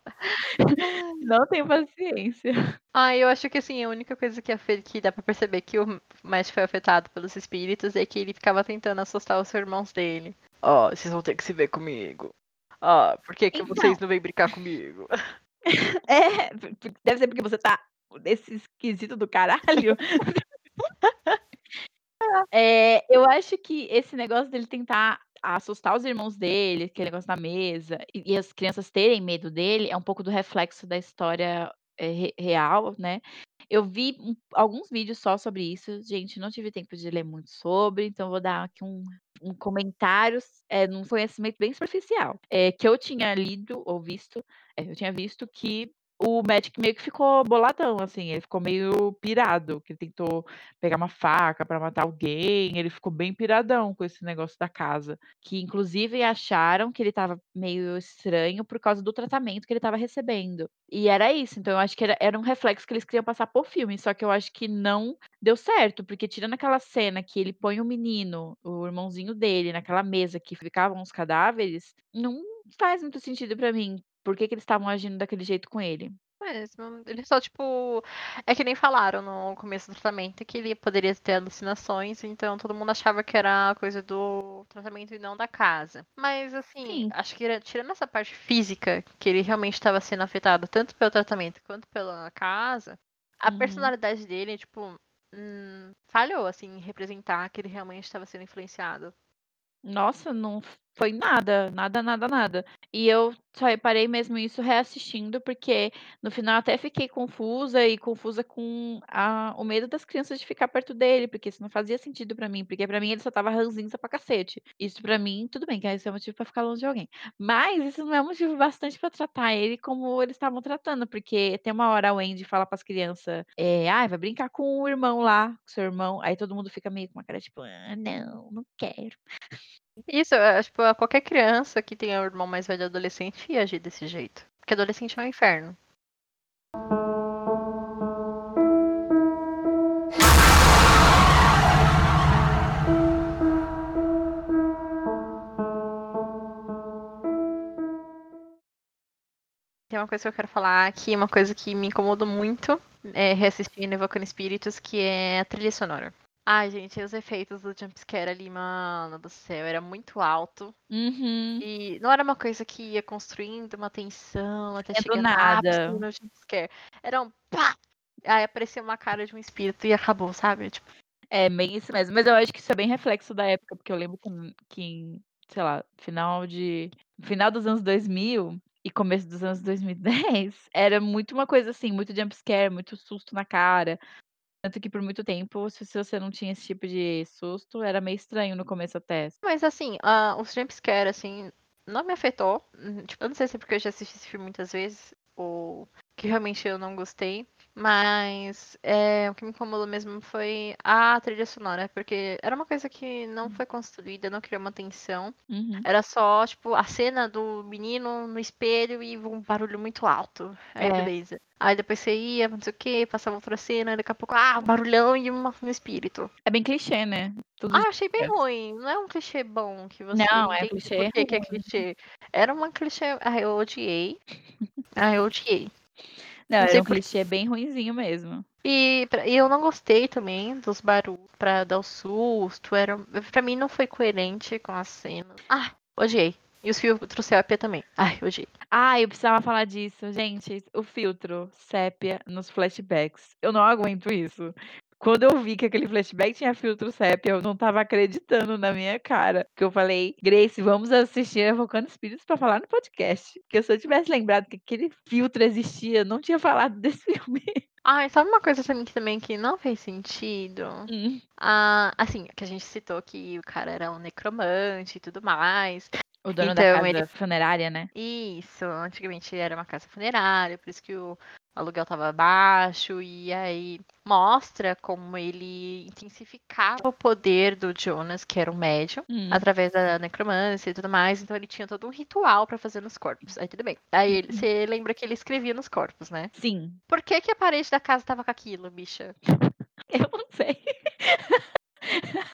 Speaker 1: Não tenho paciência.
Speaker 2: Ah, eu acho que assim, a única coisa que, que dá pra perceber que o Matt foi afetado pelos espíritos é que ele ficava tentando assustar os irmãos dele. Ó, vocês vão ter que se ver comigo. Ah, por que, que
Speaker 1: Então.
Speaker 2: vocês não vêm brincar comigo?
Speaker 1: É, deve ser porque você tá nesse esquisito do caralho. É, eu acho que esse negócio dele tentar assustar os irmãos dele, aquele negócio na mesa, e, as crianças terem medo dele, é um pouco do reflexo da história é, re- real, né? Eu vi um- alguns vídeos só sobre isso, gente, não tive tempo de ler muito sobre, então vou dar aqui um comentários, é, num conhecimento bem superficial, é, que eu tinha lido ou visto, é, eu tinha visto que o Magic meio que ficou boladão, assim, ele ficou meio pirado, que ele tentou pegar uma faca pra matar alguém, ele ficou bem piradão com esse negócio da casa, que inclusive acharam que ele estava meio estranho por causa do tratamento que ele estava recebendo. E era isso, então eu acho que era era um reflexo que eles queriam passar por filme, só que eu acho que não deu certo, porque tirando aquela cena que ele põe o menino, o irmãozinho dele, naquela mesa que ficavam os cadáveres, não faz muito sentido pra mim, por que que eles estavam agindo daquele jeito com ele.
Speaker 2: Mesmo. Ele só, tipo. É que nem falaram no começo do tratamento que ele poderia ter alucinações, então todo mundo achava que era coisa do tratamento e não da casa. Mas, assim,
Speaker 1: Sim.
Speaker 2: acho que tirando essa parte física, que ele realmente estava sendo afetado tanto pelo tratamento quanto pela casa, a
Speaker 1: Uhum.
Speaker 2: personalidade dele, tipo, hum, falhou, assim, em representar que ele realmente estava sendo influenciado.
Speaker 1: Nossa, não foi nada, nada, nada, nada. E eu só reparei mesmo isso reassistindo, porque no final até fiquei confusa e confusa com a o medo das crianças de ficar perto dele, porque isso não fazia sentido pra mim, porque pra mim ele só estava ranzinza pra cacete. Isso pra mim, tudo bem, que esse é motivo pra ficar longe de alguém. Mas isso não é motivo bastante pra tratar ele como eles estavam tratando, porque tem uma hora a Wendy fala pras criança, eh: "Ai, vai brincar com o irmão lá, com seu irmão", aí todo mundo fica meio com uma cara tipo: "Ah, não, não quero".
Speaker 2: Isso, é, tipo, qualquer criança que tenha um irmão mais velho adolescente ia agir desse jeito. Porque adolescente é um inferno. Tem uma coisa que eu quero falar aqui, uma coisa que me incomodou muito é, reassistindo Evocando Espíritos, que é a trilha sonora. Ai, gente, os efeitos do jumpscare ali, mano do céu, era muito alto.
Speaker 1: Uhum.
Speaker 2: E não era uma coisa que ia construindo uma tensão até
Speaker 1: É
Speaker 2: chegar no
Speaker 1: nada.
Speaker 2: no jumpscare. Era um pá! Aí aparecia uma cara de um espírito e acabou, sabe? Tipo,
Speaker 1: É bem isso mesmo, mas eu acho que isso é bem reflexo da época, porque eu lembro que em, sei lá, final de final dos anos 2000 e começo dos anos 2010, era muito uma coisa assim, muito jumpscare, muito susto na cara. Tanto que por muito tempo, se você não tinha esse tipo de susto, era meio estranho no começo até.
Speaker 2: Mas assim, ah, os jumpscare, assim, não me afetou. Hum, Tipo, eu não sei se é porque eu já assisti esse filme muitas vezes, ou que realmente eu não gostei. Mas é, o que me incomodou mesmo foi a trilha sonora, porque era uma coisa que não foi construída, não criou uma tensão.
Speaker 1: Uhum.
Speaker 2: Era só, tipo, a cena do menino no espelho e um barulho muito alto. Aí,
Speaker 1: É.
Speaker 2: beleza. Aí depois você ia, não sei o que, passava outra cena, daqui a pouco, ah, um barulhão e uma- um espírito.
Speaker 1: É bem clichê, né, tudo
Speaker 2: Ah, achei bem
Speaker 1: É.
Speaker 2: ruim. Não é um clichê bom que você
Speaker 1: Não, é clichê
Speaker 2: por que, é clichê. Era uma clichê. Ah, eu odiei. Ah, eu odiei.
Speaker 1: Não, era um clichê bem ruinzinho mesmo.
Speaker 2: E, pra- e eu não gostei também dos barulhos pra dar o susto. Era, pra mim não foi coerente com a cena. Ah, odiei. E os filtros sépia também. Ai, odiei.
Speaker 1: Ah, eu precisava falar disso, gente, o filtro sépia nos flashbacks. Eu não aguento isso. Quando eu vi que aquele flashback tinha filtro sépia, eu não estava acreditando na minha cara. Que eu falei, Grace, vamos assistir Evocando Espíritos pra falar no podcast. Porque se eu tivesse lembrado que aquele filtro existia, eu não tinha falado desse filme.
Speaker 2: Ah, sabe uma coisa também que, também que não fez sentido?
Speaker 1: Hum,
Speaker 2: Ah, assim, que a gente citou que o cara era um necromante e tudo mais.
Speaker 1: O dono
Speaker 2: Então,
Speaker 1: da casa
Speaker 2: ele-
Speaker 1: funerária, né?
Speaker 2: Isso, antigamente era uma casa funerária, por isso que o aluguel tava baixo, e aí mostra como ele intensificava o poder do Jonas, que era um médium,
Speaker 1: Hum.
Speaker 2: através da necromância e tudo mais, então ele tinha todo um ritual pra fazer nos corpos. Aí tudo bem. Aí ele- você lembra que ele escrevia nos corpos, né?
Speaker 1: Sim,
Speaker 2: Por que, que a parede da casa tava com aquilo, bicha?
Speaker 1: eu não sei.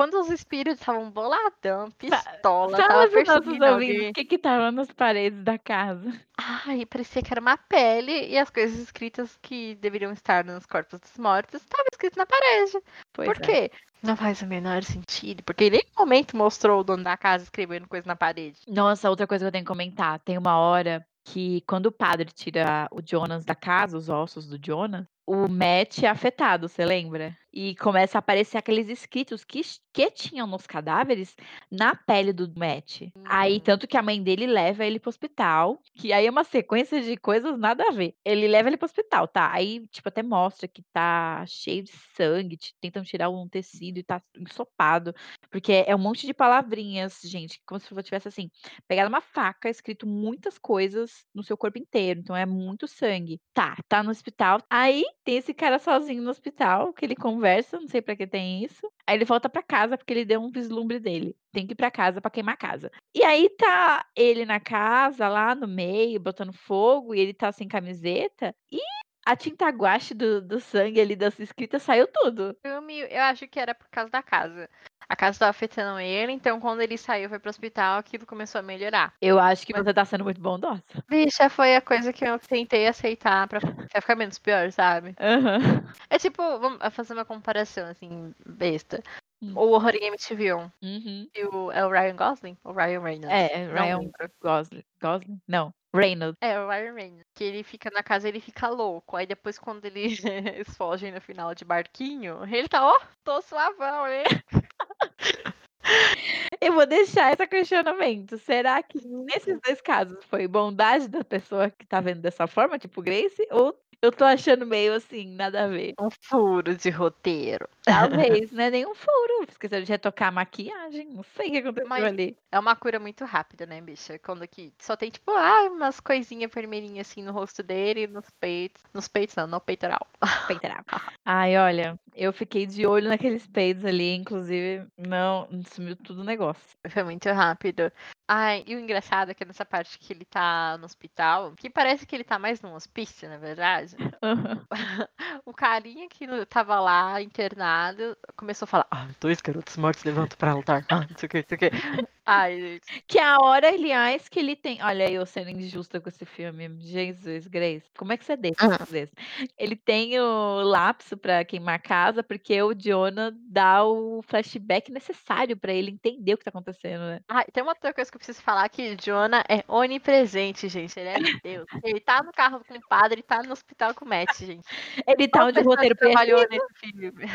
Speaker 2: Quando os espíritos estavam boladão, pistola,
Speaker 1: Fala
Speaker 2: tava perseguindo alguém.
Speaker 1: o que que tava nas paredes da casa.
Speaker 2: Ai, parecia que era uma pele e as coisas escritas que deveriam estar nos corpos dos mortos estavam escritas na parede.
Speaker 1: Pois
Speaker 2: Por
Speaker 1: é.
Speaker 2: quê? Não faz o menor sentido. Porque em nenhum momento mostrou o dono da casa escrevendo coisa na parede.
Speaker 1: Nossa, outra coisa que eu tenho que comentar. Tem uma hora que quando o padre tira o Jonas da casa, os ossos do Jonas, o Matt é afetado, você lembra? e começa a aparecer aqueles escritos que, que tinham nos cadáveres na pele do Matt. Aí,
Speaker 2: Hum.
Speaker 1: tanto que a mãe dele leva ele pro hospital, que aí é uma sequência de coisas nada a ver. Ele leva ele pro hospital, tá? Aí, tipo, até mostra que tá cheio de sangue, te- tentam tirar um tecido e tá ensopado. Porque é um monte de palavrinhas, gente, como se tivesse assim, pegado uma faca, escrito muitas coisas no seu corpo inteiro. Então é muito sangue. Tá, tá no hospital. Aí tem esse cara sozinho no hospital, que ele conversa, não sei pra que tem isso. Aí ele volta pra casa porque ele deu um vislumbre dele. Tem que ir pra casa pra queimar a casa. E aí tá ele na casa, lá no meio, botando fogo, e ele tá sem camiseta. E a tinta guache do, do sangue ali das escritas saiu tudo.
Speaker 2: eu acho que era por causa da casa. A casa tava afetando ele, então quando ele saiu foi pro hospital, aquilo começou a melhorar.
Speaker 1: Eu acho que você tá sendo muito bondosa.
Speaker 2: Bicha, foi a coisa que eu tentei aceitar pra pra ficar menos pior, sabe?
Speaker 1: Aham.
Speaker 2: É tipo, vamos fazer uma comparação, assim, besta.
Speaker 1: Hum.
Speaker 2: O Horror Game TV1.
Speaker 1: Uhum.
Speaker 2: E o, é o Ryan Gosling? Ou Ryan Reynolds?
Speaker 1: É,
Speaker 2: Não
Speaker 1: Ryan. Gosling. Gosling? Não. Reynolds.
Speaker 2: É, o Ryan Reynolds. Que ele fica na casa, ele fica louco. Aí depois, quando ele eles fogem no final de barquinho, ele tá, ó, tô suavão, hein?
Speaker 1: Eu vou deixar esse questionamento. Será que nesses dois casos foi bondade da pessoa que tá vendo dessa forma, tipo Grace, ou eu tô achando meio assim, nada a ver?
Speaker 2: Um furo de roteiro.
Speaker 1: Talvez, não é nenhum furo. Esqueceram de retocar a maquiagem. Não sei o que aconteceu
Speaker 2: Mas-
Speaker 1: ali.
Speaker 2: É uma cura muito rápida, né, bicha? Quando que só tem, tipo, ah, umas coisinhas vermelhinhas assim no rosto dele, nos peitos. Nos peitos não, no peitoral.
Speaker 1: Peitoral. Ai, olha, eu fiquei de olho naqueles peitos ali, inclusive, não, sumiu tudo o negócio.
Speaker 2: Foi muito rápido. Ai, e o engraçado é que nessa parte que ele tá no hospital, que parece que ele tá mais num hospício, na verdade.
Speaker 1: Aham.
Speaker 2: O carinha que tava lá internado começou a falar: Ah, dois garotos mortos levantam pra lutar. Ah, não sei o que, não sei o que. Ai, gente.
Speaker 1: Que é a hora, aliás, que ele tem. Olha, eu sendo injusta com esse filme. Jesus, Grace. Como é que você deixa
Speaker 2: Ah.
Speaker 1: isso desse? Ele tem o lapso pra queimar a casa, porque o Jonah dá o flashback necessário pra ele entender o que tá acontecendo, né?
Speaker 2: Ai, tem uma outra coisa que eu preciso falar: que Jonah é onipresente, gente. Ele é Deus. Ele tá no carro com o padre, ele tá no hospital com o Matt, gente.
Speaker 1: Ele tá onde o roteiro
Speaker 2: trabalhou nesse filme?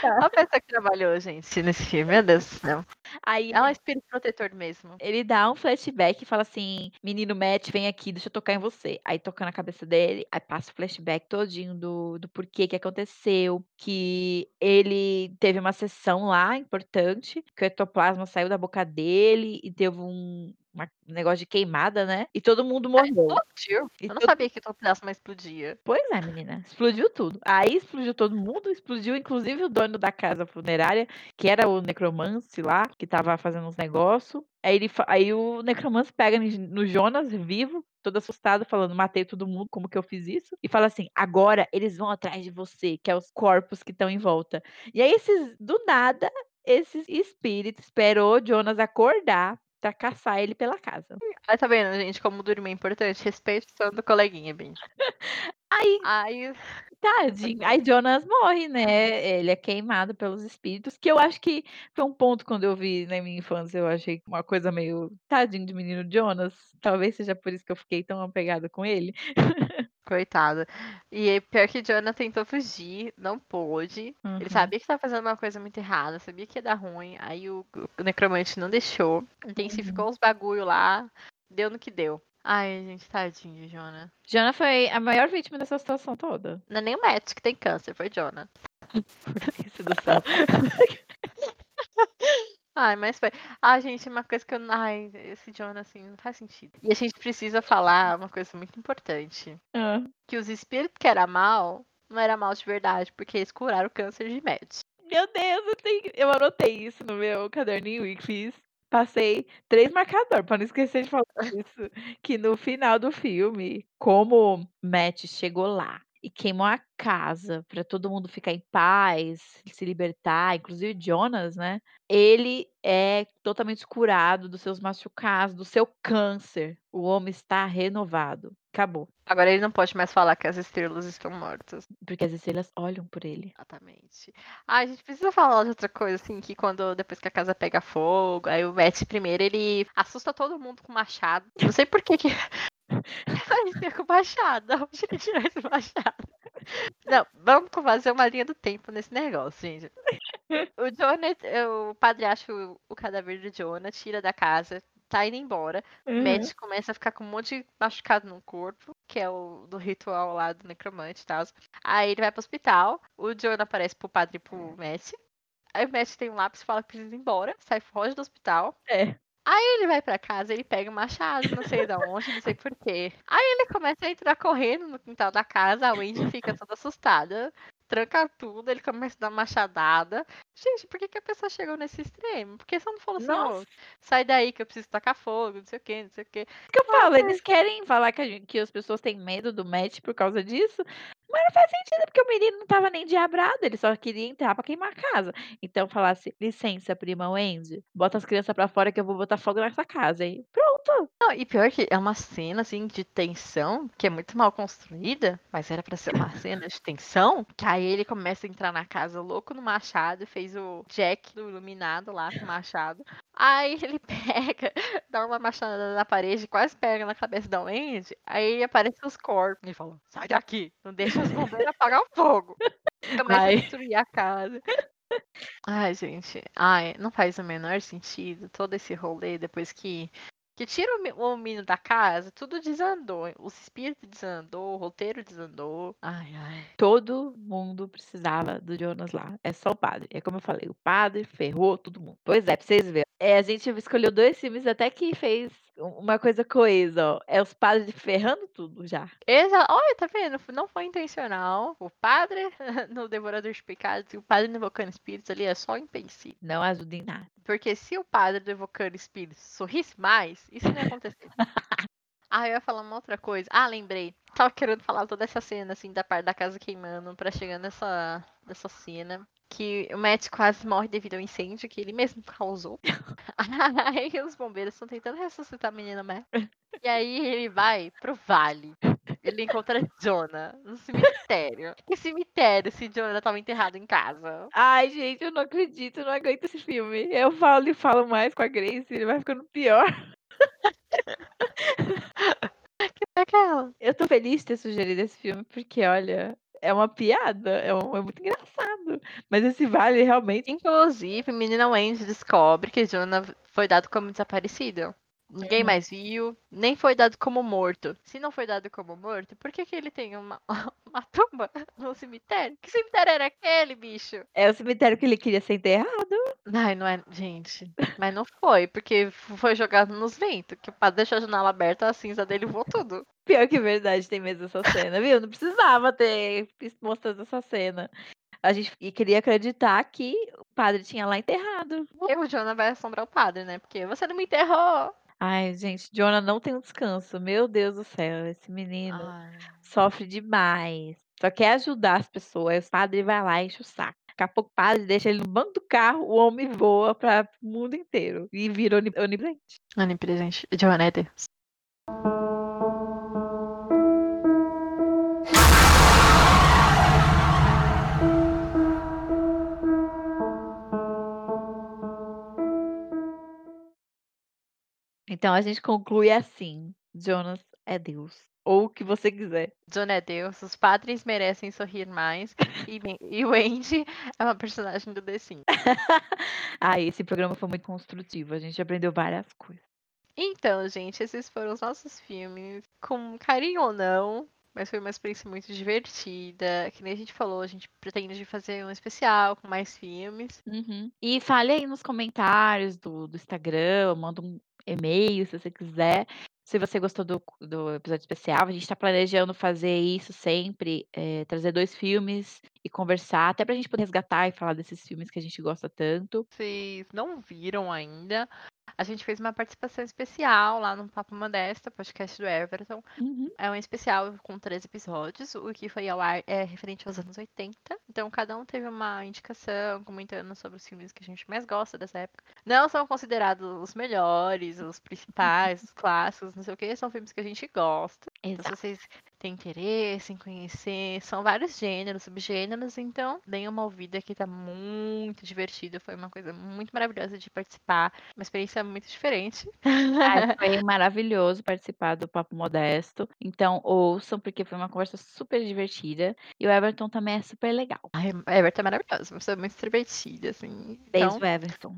Speaker 2: Qual pessoa que trabalhou, gente, nesse filme? Meu Deus do céu.
Speaker 1: Aí
Speaker 2: É um espírito protetor mesmo.
Speaker 1: ele dá um flashback e fala assim: Menino Matt, vem aqui, deixa eu tocar em você. Aí toca na cabeça dele, aí passa o flashback todinho do, do porquê que aconteceu, que ele teve uma sessão lá importante, que o ectoplasma saiu da boca dele e teve um uma- um negócio de queimada, né? E todo mundo morreu.
Speaker 2: Explodiu.
Speaker 1: E
Speaker 2: Eu não
Speaker 1: todo-
Speaker 2: sabia que o plasma explodia.
Speaker 1: Pois é, menina. Explodiu tudo. Aí explodiu todo mundo, explodiu inclusive o dono da casa funerária, que era o necromance lá, que tava fazendo uns negócios. Aí, ele, aí o necromance pega no no Jonas, vivo, todo assustado, falando, matei todo mundo, como que eu fiz isso? E fala assim, agora eles vão atrás de você, que é os corpos que estão em volta. E aí esses, do nada, esses espíritos esperou o Jonas acordar pra caçar ele pela casa.
Speaker 2: Aí tá vendo, gente, como dormir é importante? Respeito o coleguinha, bem.
Speaker 1: Aí
Speaker 2: Aí,
Speaker 1: Tadinho. Aí Jonas morre, né? Ele é queimado pelos espíritos, que eu acho que foi um ponto quando eu vi na minha infância, eu achei uma coisa meio tadinho de menino Jonas. Talvez seja por isso que eu fiquei tão apegada com ele.
Speaker 2: coitado. E pior que Jonah tentou fugir, não pôde.
Speaker 1: Uhum.
Speaker 2: Ele sabia que tava fazendo uma coisa muito errada, sabia que ia dar ruim. Aí o, o necromante não deixou. Intensificou os bagulho lá. Deu no que deu. Ai, gente, tadinho de Jonah.
Speaker 1: Jonah foi a maior vítima dessa situação toda.
Speaker 2: Não é nem o Matt que tem câncer, foi Jonah.
Speaker 1: Por isso do céu.
Speaker 2: Ai, mas foi. Ah, gente, uma coisa que eu. Ai, esse Jonah, assim, não faz sentido. E a gente precisa falar uma coisa muito importante.
Speaker 1: Ah.
Speaker 2: Que os espíritos que era mal, não era mal de verdade, porque eles curaram o câncer de Matt.
Speaker 1: Meu Deus, eu, tenho... eu anotei isso no meu caderninho e fiz. Passei três marcadores para não esquecer de falar isso. Que no final do filme, como Matt chegou lá e queimou a casa para todo mundo ficar em paz, se libertar, inclusive Jonas, né? Ele é totalmente curado dos seus machucados, do seu câncer. O homem está renovado. Acabou.
Speaker 2: Agora ele não pode mais falar que as estrelas estão mortas.
Speaker 1: Porque as estrelas olham por ele.
Speaker 2: Exatamente. Ah, a gente precisa falar de outra coisa, assim, que quando depois que a casa pega fogo, aí o Matt primeiro ele assusta todo mundo com machado. Não sei por que que. Ele fica com machado. Da onde ele tirou esse machado? Não, vamos fazer uma linha do tempo nesse negócio, gente. O Jonah, o padre acha o, o cadáver do Jonah, tira da casa, tá indo embora. O
Speaker 1: Uhum.
Speaker 2: Matt começa a ficar com um monte de machucado no corpo, que é o do ritual lá do necromante e tal. Aí ele vai pro hospital, o Jonah aparece pro padre e pro Matt. Aí o Matt tem um lápis e fala que precisa ir embora, sai foge do hospital.
Speaker 1: É.
Speaker 2: Aí ele vai pra casa, ele pega o machado, não sei de onde, não sei porquê. Aí ele começa a entrar correndo no quintal da casa, a Wendy fica toda assustada, tranca tudo, ele começa a dar machadada. Gente, por que, que a pessoa chegou nesse extremo? Por que você não falou assim,
Speaker 1: Nossa.
Speaker 2: "Ô, sai daí que eu preciso tacar fogo, não sei o que, não sei o que.
Speaker 1: que eu falo, eles querem falar que, gente- que as pessoas têm medo do Matt por causa disso, mas não faz sentido, porque o menino não tava nem diabrado, ele só queria entrar pra queimar a casa. Então falasse, licença, prima Wendy, bota as crianças pra fora que eu vou botar fogo nessa casa, hein? Pronto.
Speaker 2: Não, e pior que é uma cena assim de tensão que é muito mal construída, mas era pra ser uma cena de tensão. Que aí ele começa a entrar na casa louco no machado, fez o Jack do iluminado lá com o machado. Aí ele pega, dá uma machada na parede, quase pega na cabeça da Wendy. Aí aparece os corpos e fala: sai daqui, não deixa os bombeiros apagar o fogo. Começa
Speaker 1: Ai.
Speaker 2: a destruir a casa. Ai, gente. Ai, não faz o menor sentido todo esse rolê depois que. Que tira o, o menino da casa, tudo desandou. Os espíritos desandou, o roteiro desandou. Ai, ai.
Speaker 1: Todo mundo precisava do Jonas lá. É só o padre. É como eu falei, o padre ferrou todo mundo. Pois é, pra vocês verem. É, a gente escolheu dois filmes até que fez uma coisa coesa, ó. É os padres ferrando tudo já.
Speaker 2: Exa Olha, tá vendo? Não foi intencional. O padre no Devorador de Pecados e o padre no Evocando Espíritos ali é só impensível.
Speaker 1: Não ajuda em nada.
Speaker 2: Porque se o padre do Evocando Espíritos sorrisse mais, isso não ia acontecer. ah, eu ia falar uma outra coisa. Ah, lembrei. Tava querendo falar toda essa cena, assim, da parte da casa queimando, pra chegar nessa, nessa cena. Que o Matt quase morre devido ao incêndio que ele mesmo causou. aí os bombeiros estão tentando ressuscitar a menina Matt. E aí ele vai pro vale. Ele encontra Jonah no cemitério. Que cemitério se Jonah tava enterrado em casa?
Speaker 1: Ai, gente, eu não acredito, eu não aguento esse filme. Eu falo e falo mais com a Grace, ele vai ficando pior.
Speaker 2: É aquela.
Speaker 1: Eu tô feliz de ter sugerido esse filme, porque, olha, é uma piada, é, um- é muito engraçado. Mas esse vale realmente.
Speaker 2: Inclusive, menina Wendy descobre que Jonah foi dado como desaparecido. Ninguém mais viu, nem foi dado como morto. Se não foi dado como morto, por que, que ele tem uma, uma tumba no cemitério? Que cemitério era aquele, bicho?
Speaker 1: É o cemitério que ele queria ser enterrado.
Speaker 2: Ai, não é. Gente, mas não foi, porque foi jogado nos ventos. Que o padre deixou a janela aberta, a cinza dele voou tudo.
Speaker 1: Pior que verdade, tem mesmo essa cena, viu? Não precisava ter mostrado essa cena. A gente e queria acreditar que o padre tinha lá enterrado.
Speaker 2: E o Jonah vai assombrar o padre, né? Porque você não me enterrou.
Speaker 1: Ai, gente, Jonah não tem um descanso. Meu Deus do céu, esse menino
Speaker 2: Ai.
Speaker 1: sofre demais. Só quer ajudar as pessoas. O padre vai lá e enche o saco. Daqui a pouco o padre deixa ele no banco do carro, o homem voa para o mundo inteiro e vira oni- onipresente.
Speaker 2: Onipresente. Jonah é Deus.
Speaker 1: Então a gente conclui assim: Jonas é Deus. Ou o que você quiser.
Speaker 2: Jonah é Deus, os padres merecem sorrir mais. E, e o Andy é uma personagem do The Sims.
Speaker 1: ah, esse programa foi muito construtivo. A gente aprendeu várias coisas.
Speaker 2: Então, gente, esses foram os nossos filmes. Com carinho ou não, mas foi uma experiência muito divertida. Que nem a gente falou, a gente pretende fazer um especial com mais filmes.
Speaker 1: Uhum. E fale aí nos comentários do, do Instagram, manda um e-mail se você quiser. Se você gostou do, do episódio especial, a gente está planejando fazer isso sempre, eh, trazer dois filmes e conversar, até pra gente poder resgatar e falar desses filmes que a gente gosta tanto.
Speaker 2: Vocês não viram ainda? A gente fez uma participação especial lá no Papo Modesta, podcast do Everton.
Speaker 1: Uhum.
Speaker 2: É um especial com três episódios. O que foi ao ar é referente aos anos 80. Então, cada um teve uma indicação comentando sobre os filmes que a gente mais gosta dessa época. Não são considerados os melhores, os principais, os clássicos, não sei o que. São filmes que a gente gosta. Então,
Speaker 1: Exato.
Speaker 2: se vocês têm interesse em conhecer, são vários gêneros, subgêneros, então deem uma ouvida que tá muito divertido. Foi uma coisa muito maravilhosa de participar, uma experiência muito diferente.
Speaker 1: Ai, foi maravilhoso participar do Papo Modesto. Então, ouçam, porque foi uma conversa super divertida. E o Everton também é super legal.
Speaker 2: Ai, Everton é maravilhoso, uma pessoa muito divertida, assim.
Speaker 1: Beijo,
Speaker 2: Então,
Speaker 1: Everton.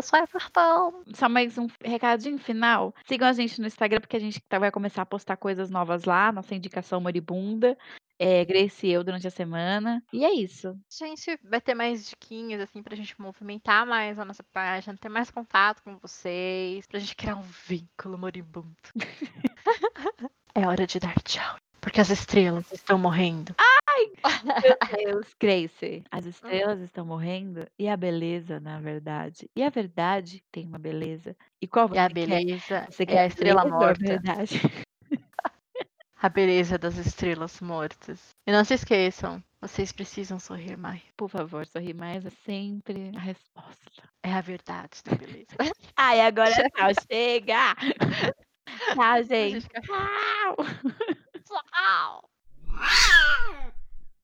Speaker 2: Beijo, Everton.
Speaker 1: Só mais um recadinho final. Sigam a gente no Instagram, porque a gente tá- vai começar a postar coisas novas lá. Nossa indicação moribunda. É, Grace e eu durante a semana. E é isso.
Speaker 2: A gente vai ter mais diquinhas, assim, pra gente movimentar mais a nossa página, ter mais contato com vocês, pra gente criar um vínculo moribundo. é hora de dar tchau, porque as estrelas estão morrendo.
Speaker 1: Meu Deus, Grace. As estrelas estão morrendo e a beleza, na verdade. E a verdade tem uma beleza. E qual você
Speaker 2: E a
Speaker 1: quer?
Speaker 2: beleza
Speaker 1: Você
Speaker 2: é
Speaker 1: quer
Speaker 2: a estrela
Speaker 1: beleza ou a
Speaker 2: morta.
Speaker 1: verdade?
Speaker 2: A beleza das estrelas mortas. E não se esqueçam, vocês precisam sorrir mais.
Speaker 1: Por favor, sorri mais é sempre a resposta.
Speaker 2: É a verdade da beleza.
Speaker 1: Ai, agora tchau, chega! Tchau, gente. Tchau!
Speaker 2: Tchau!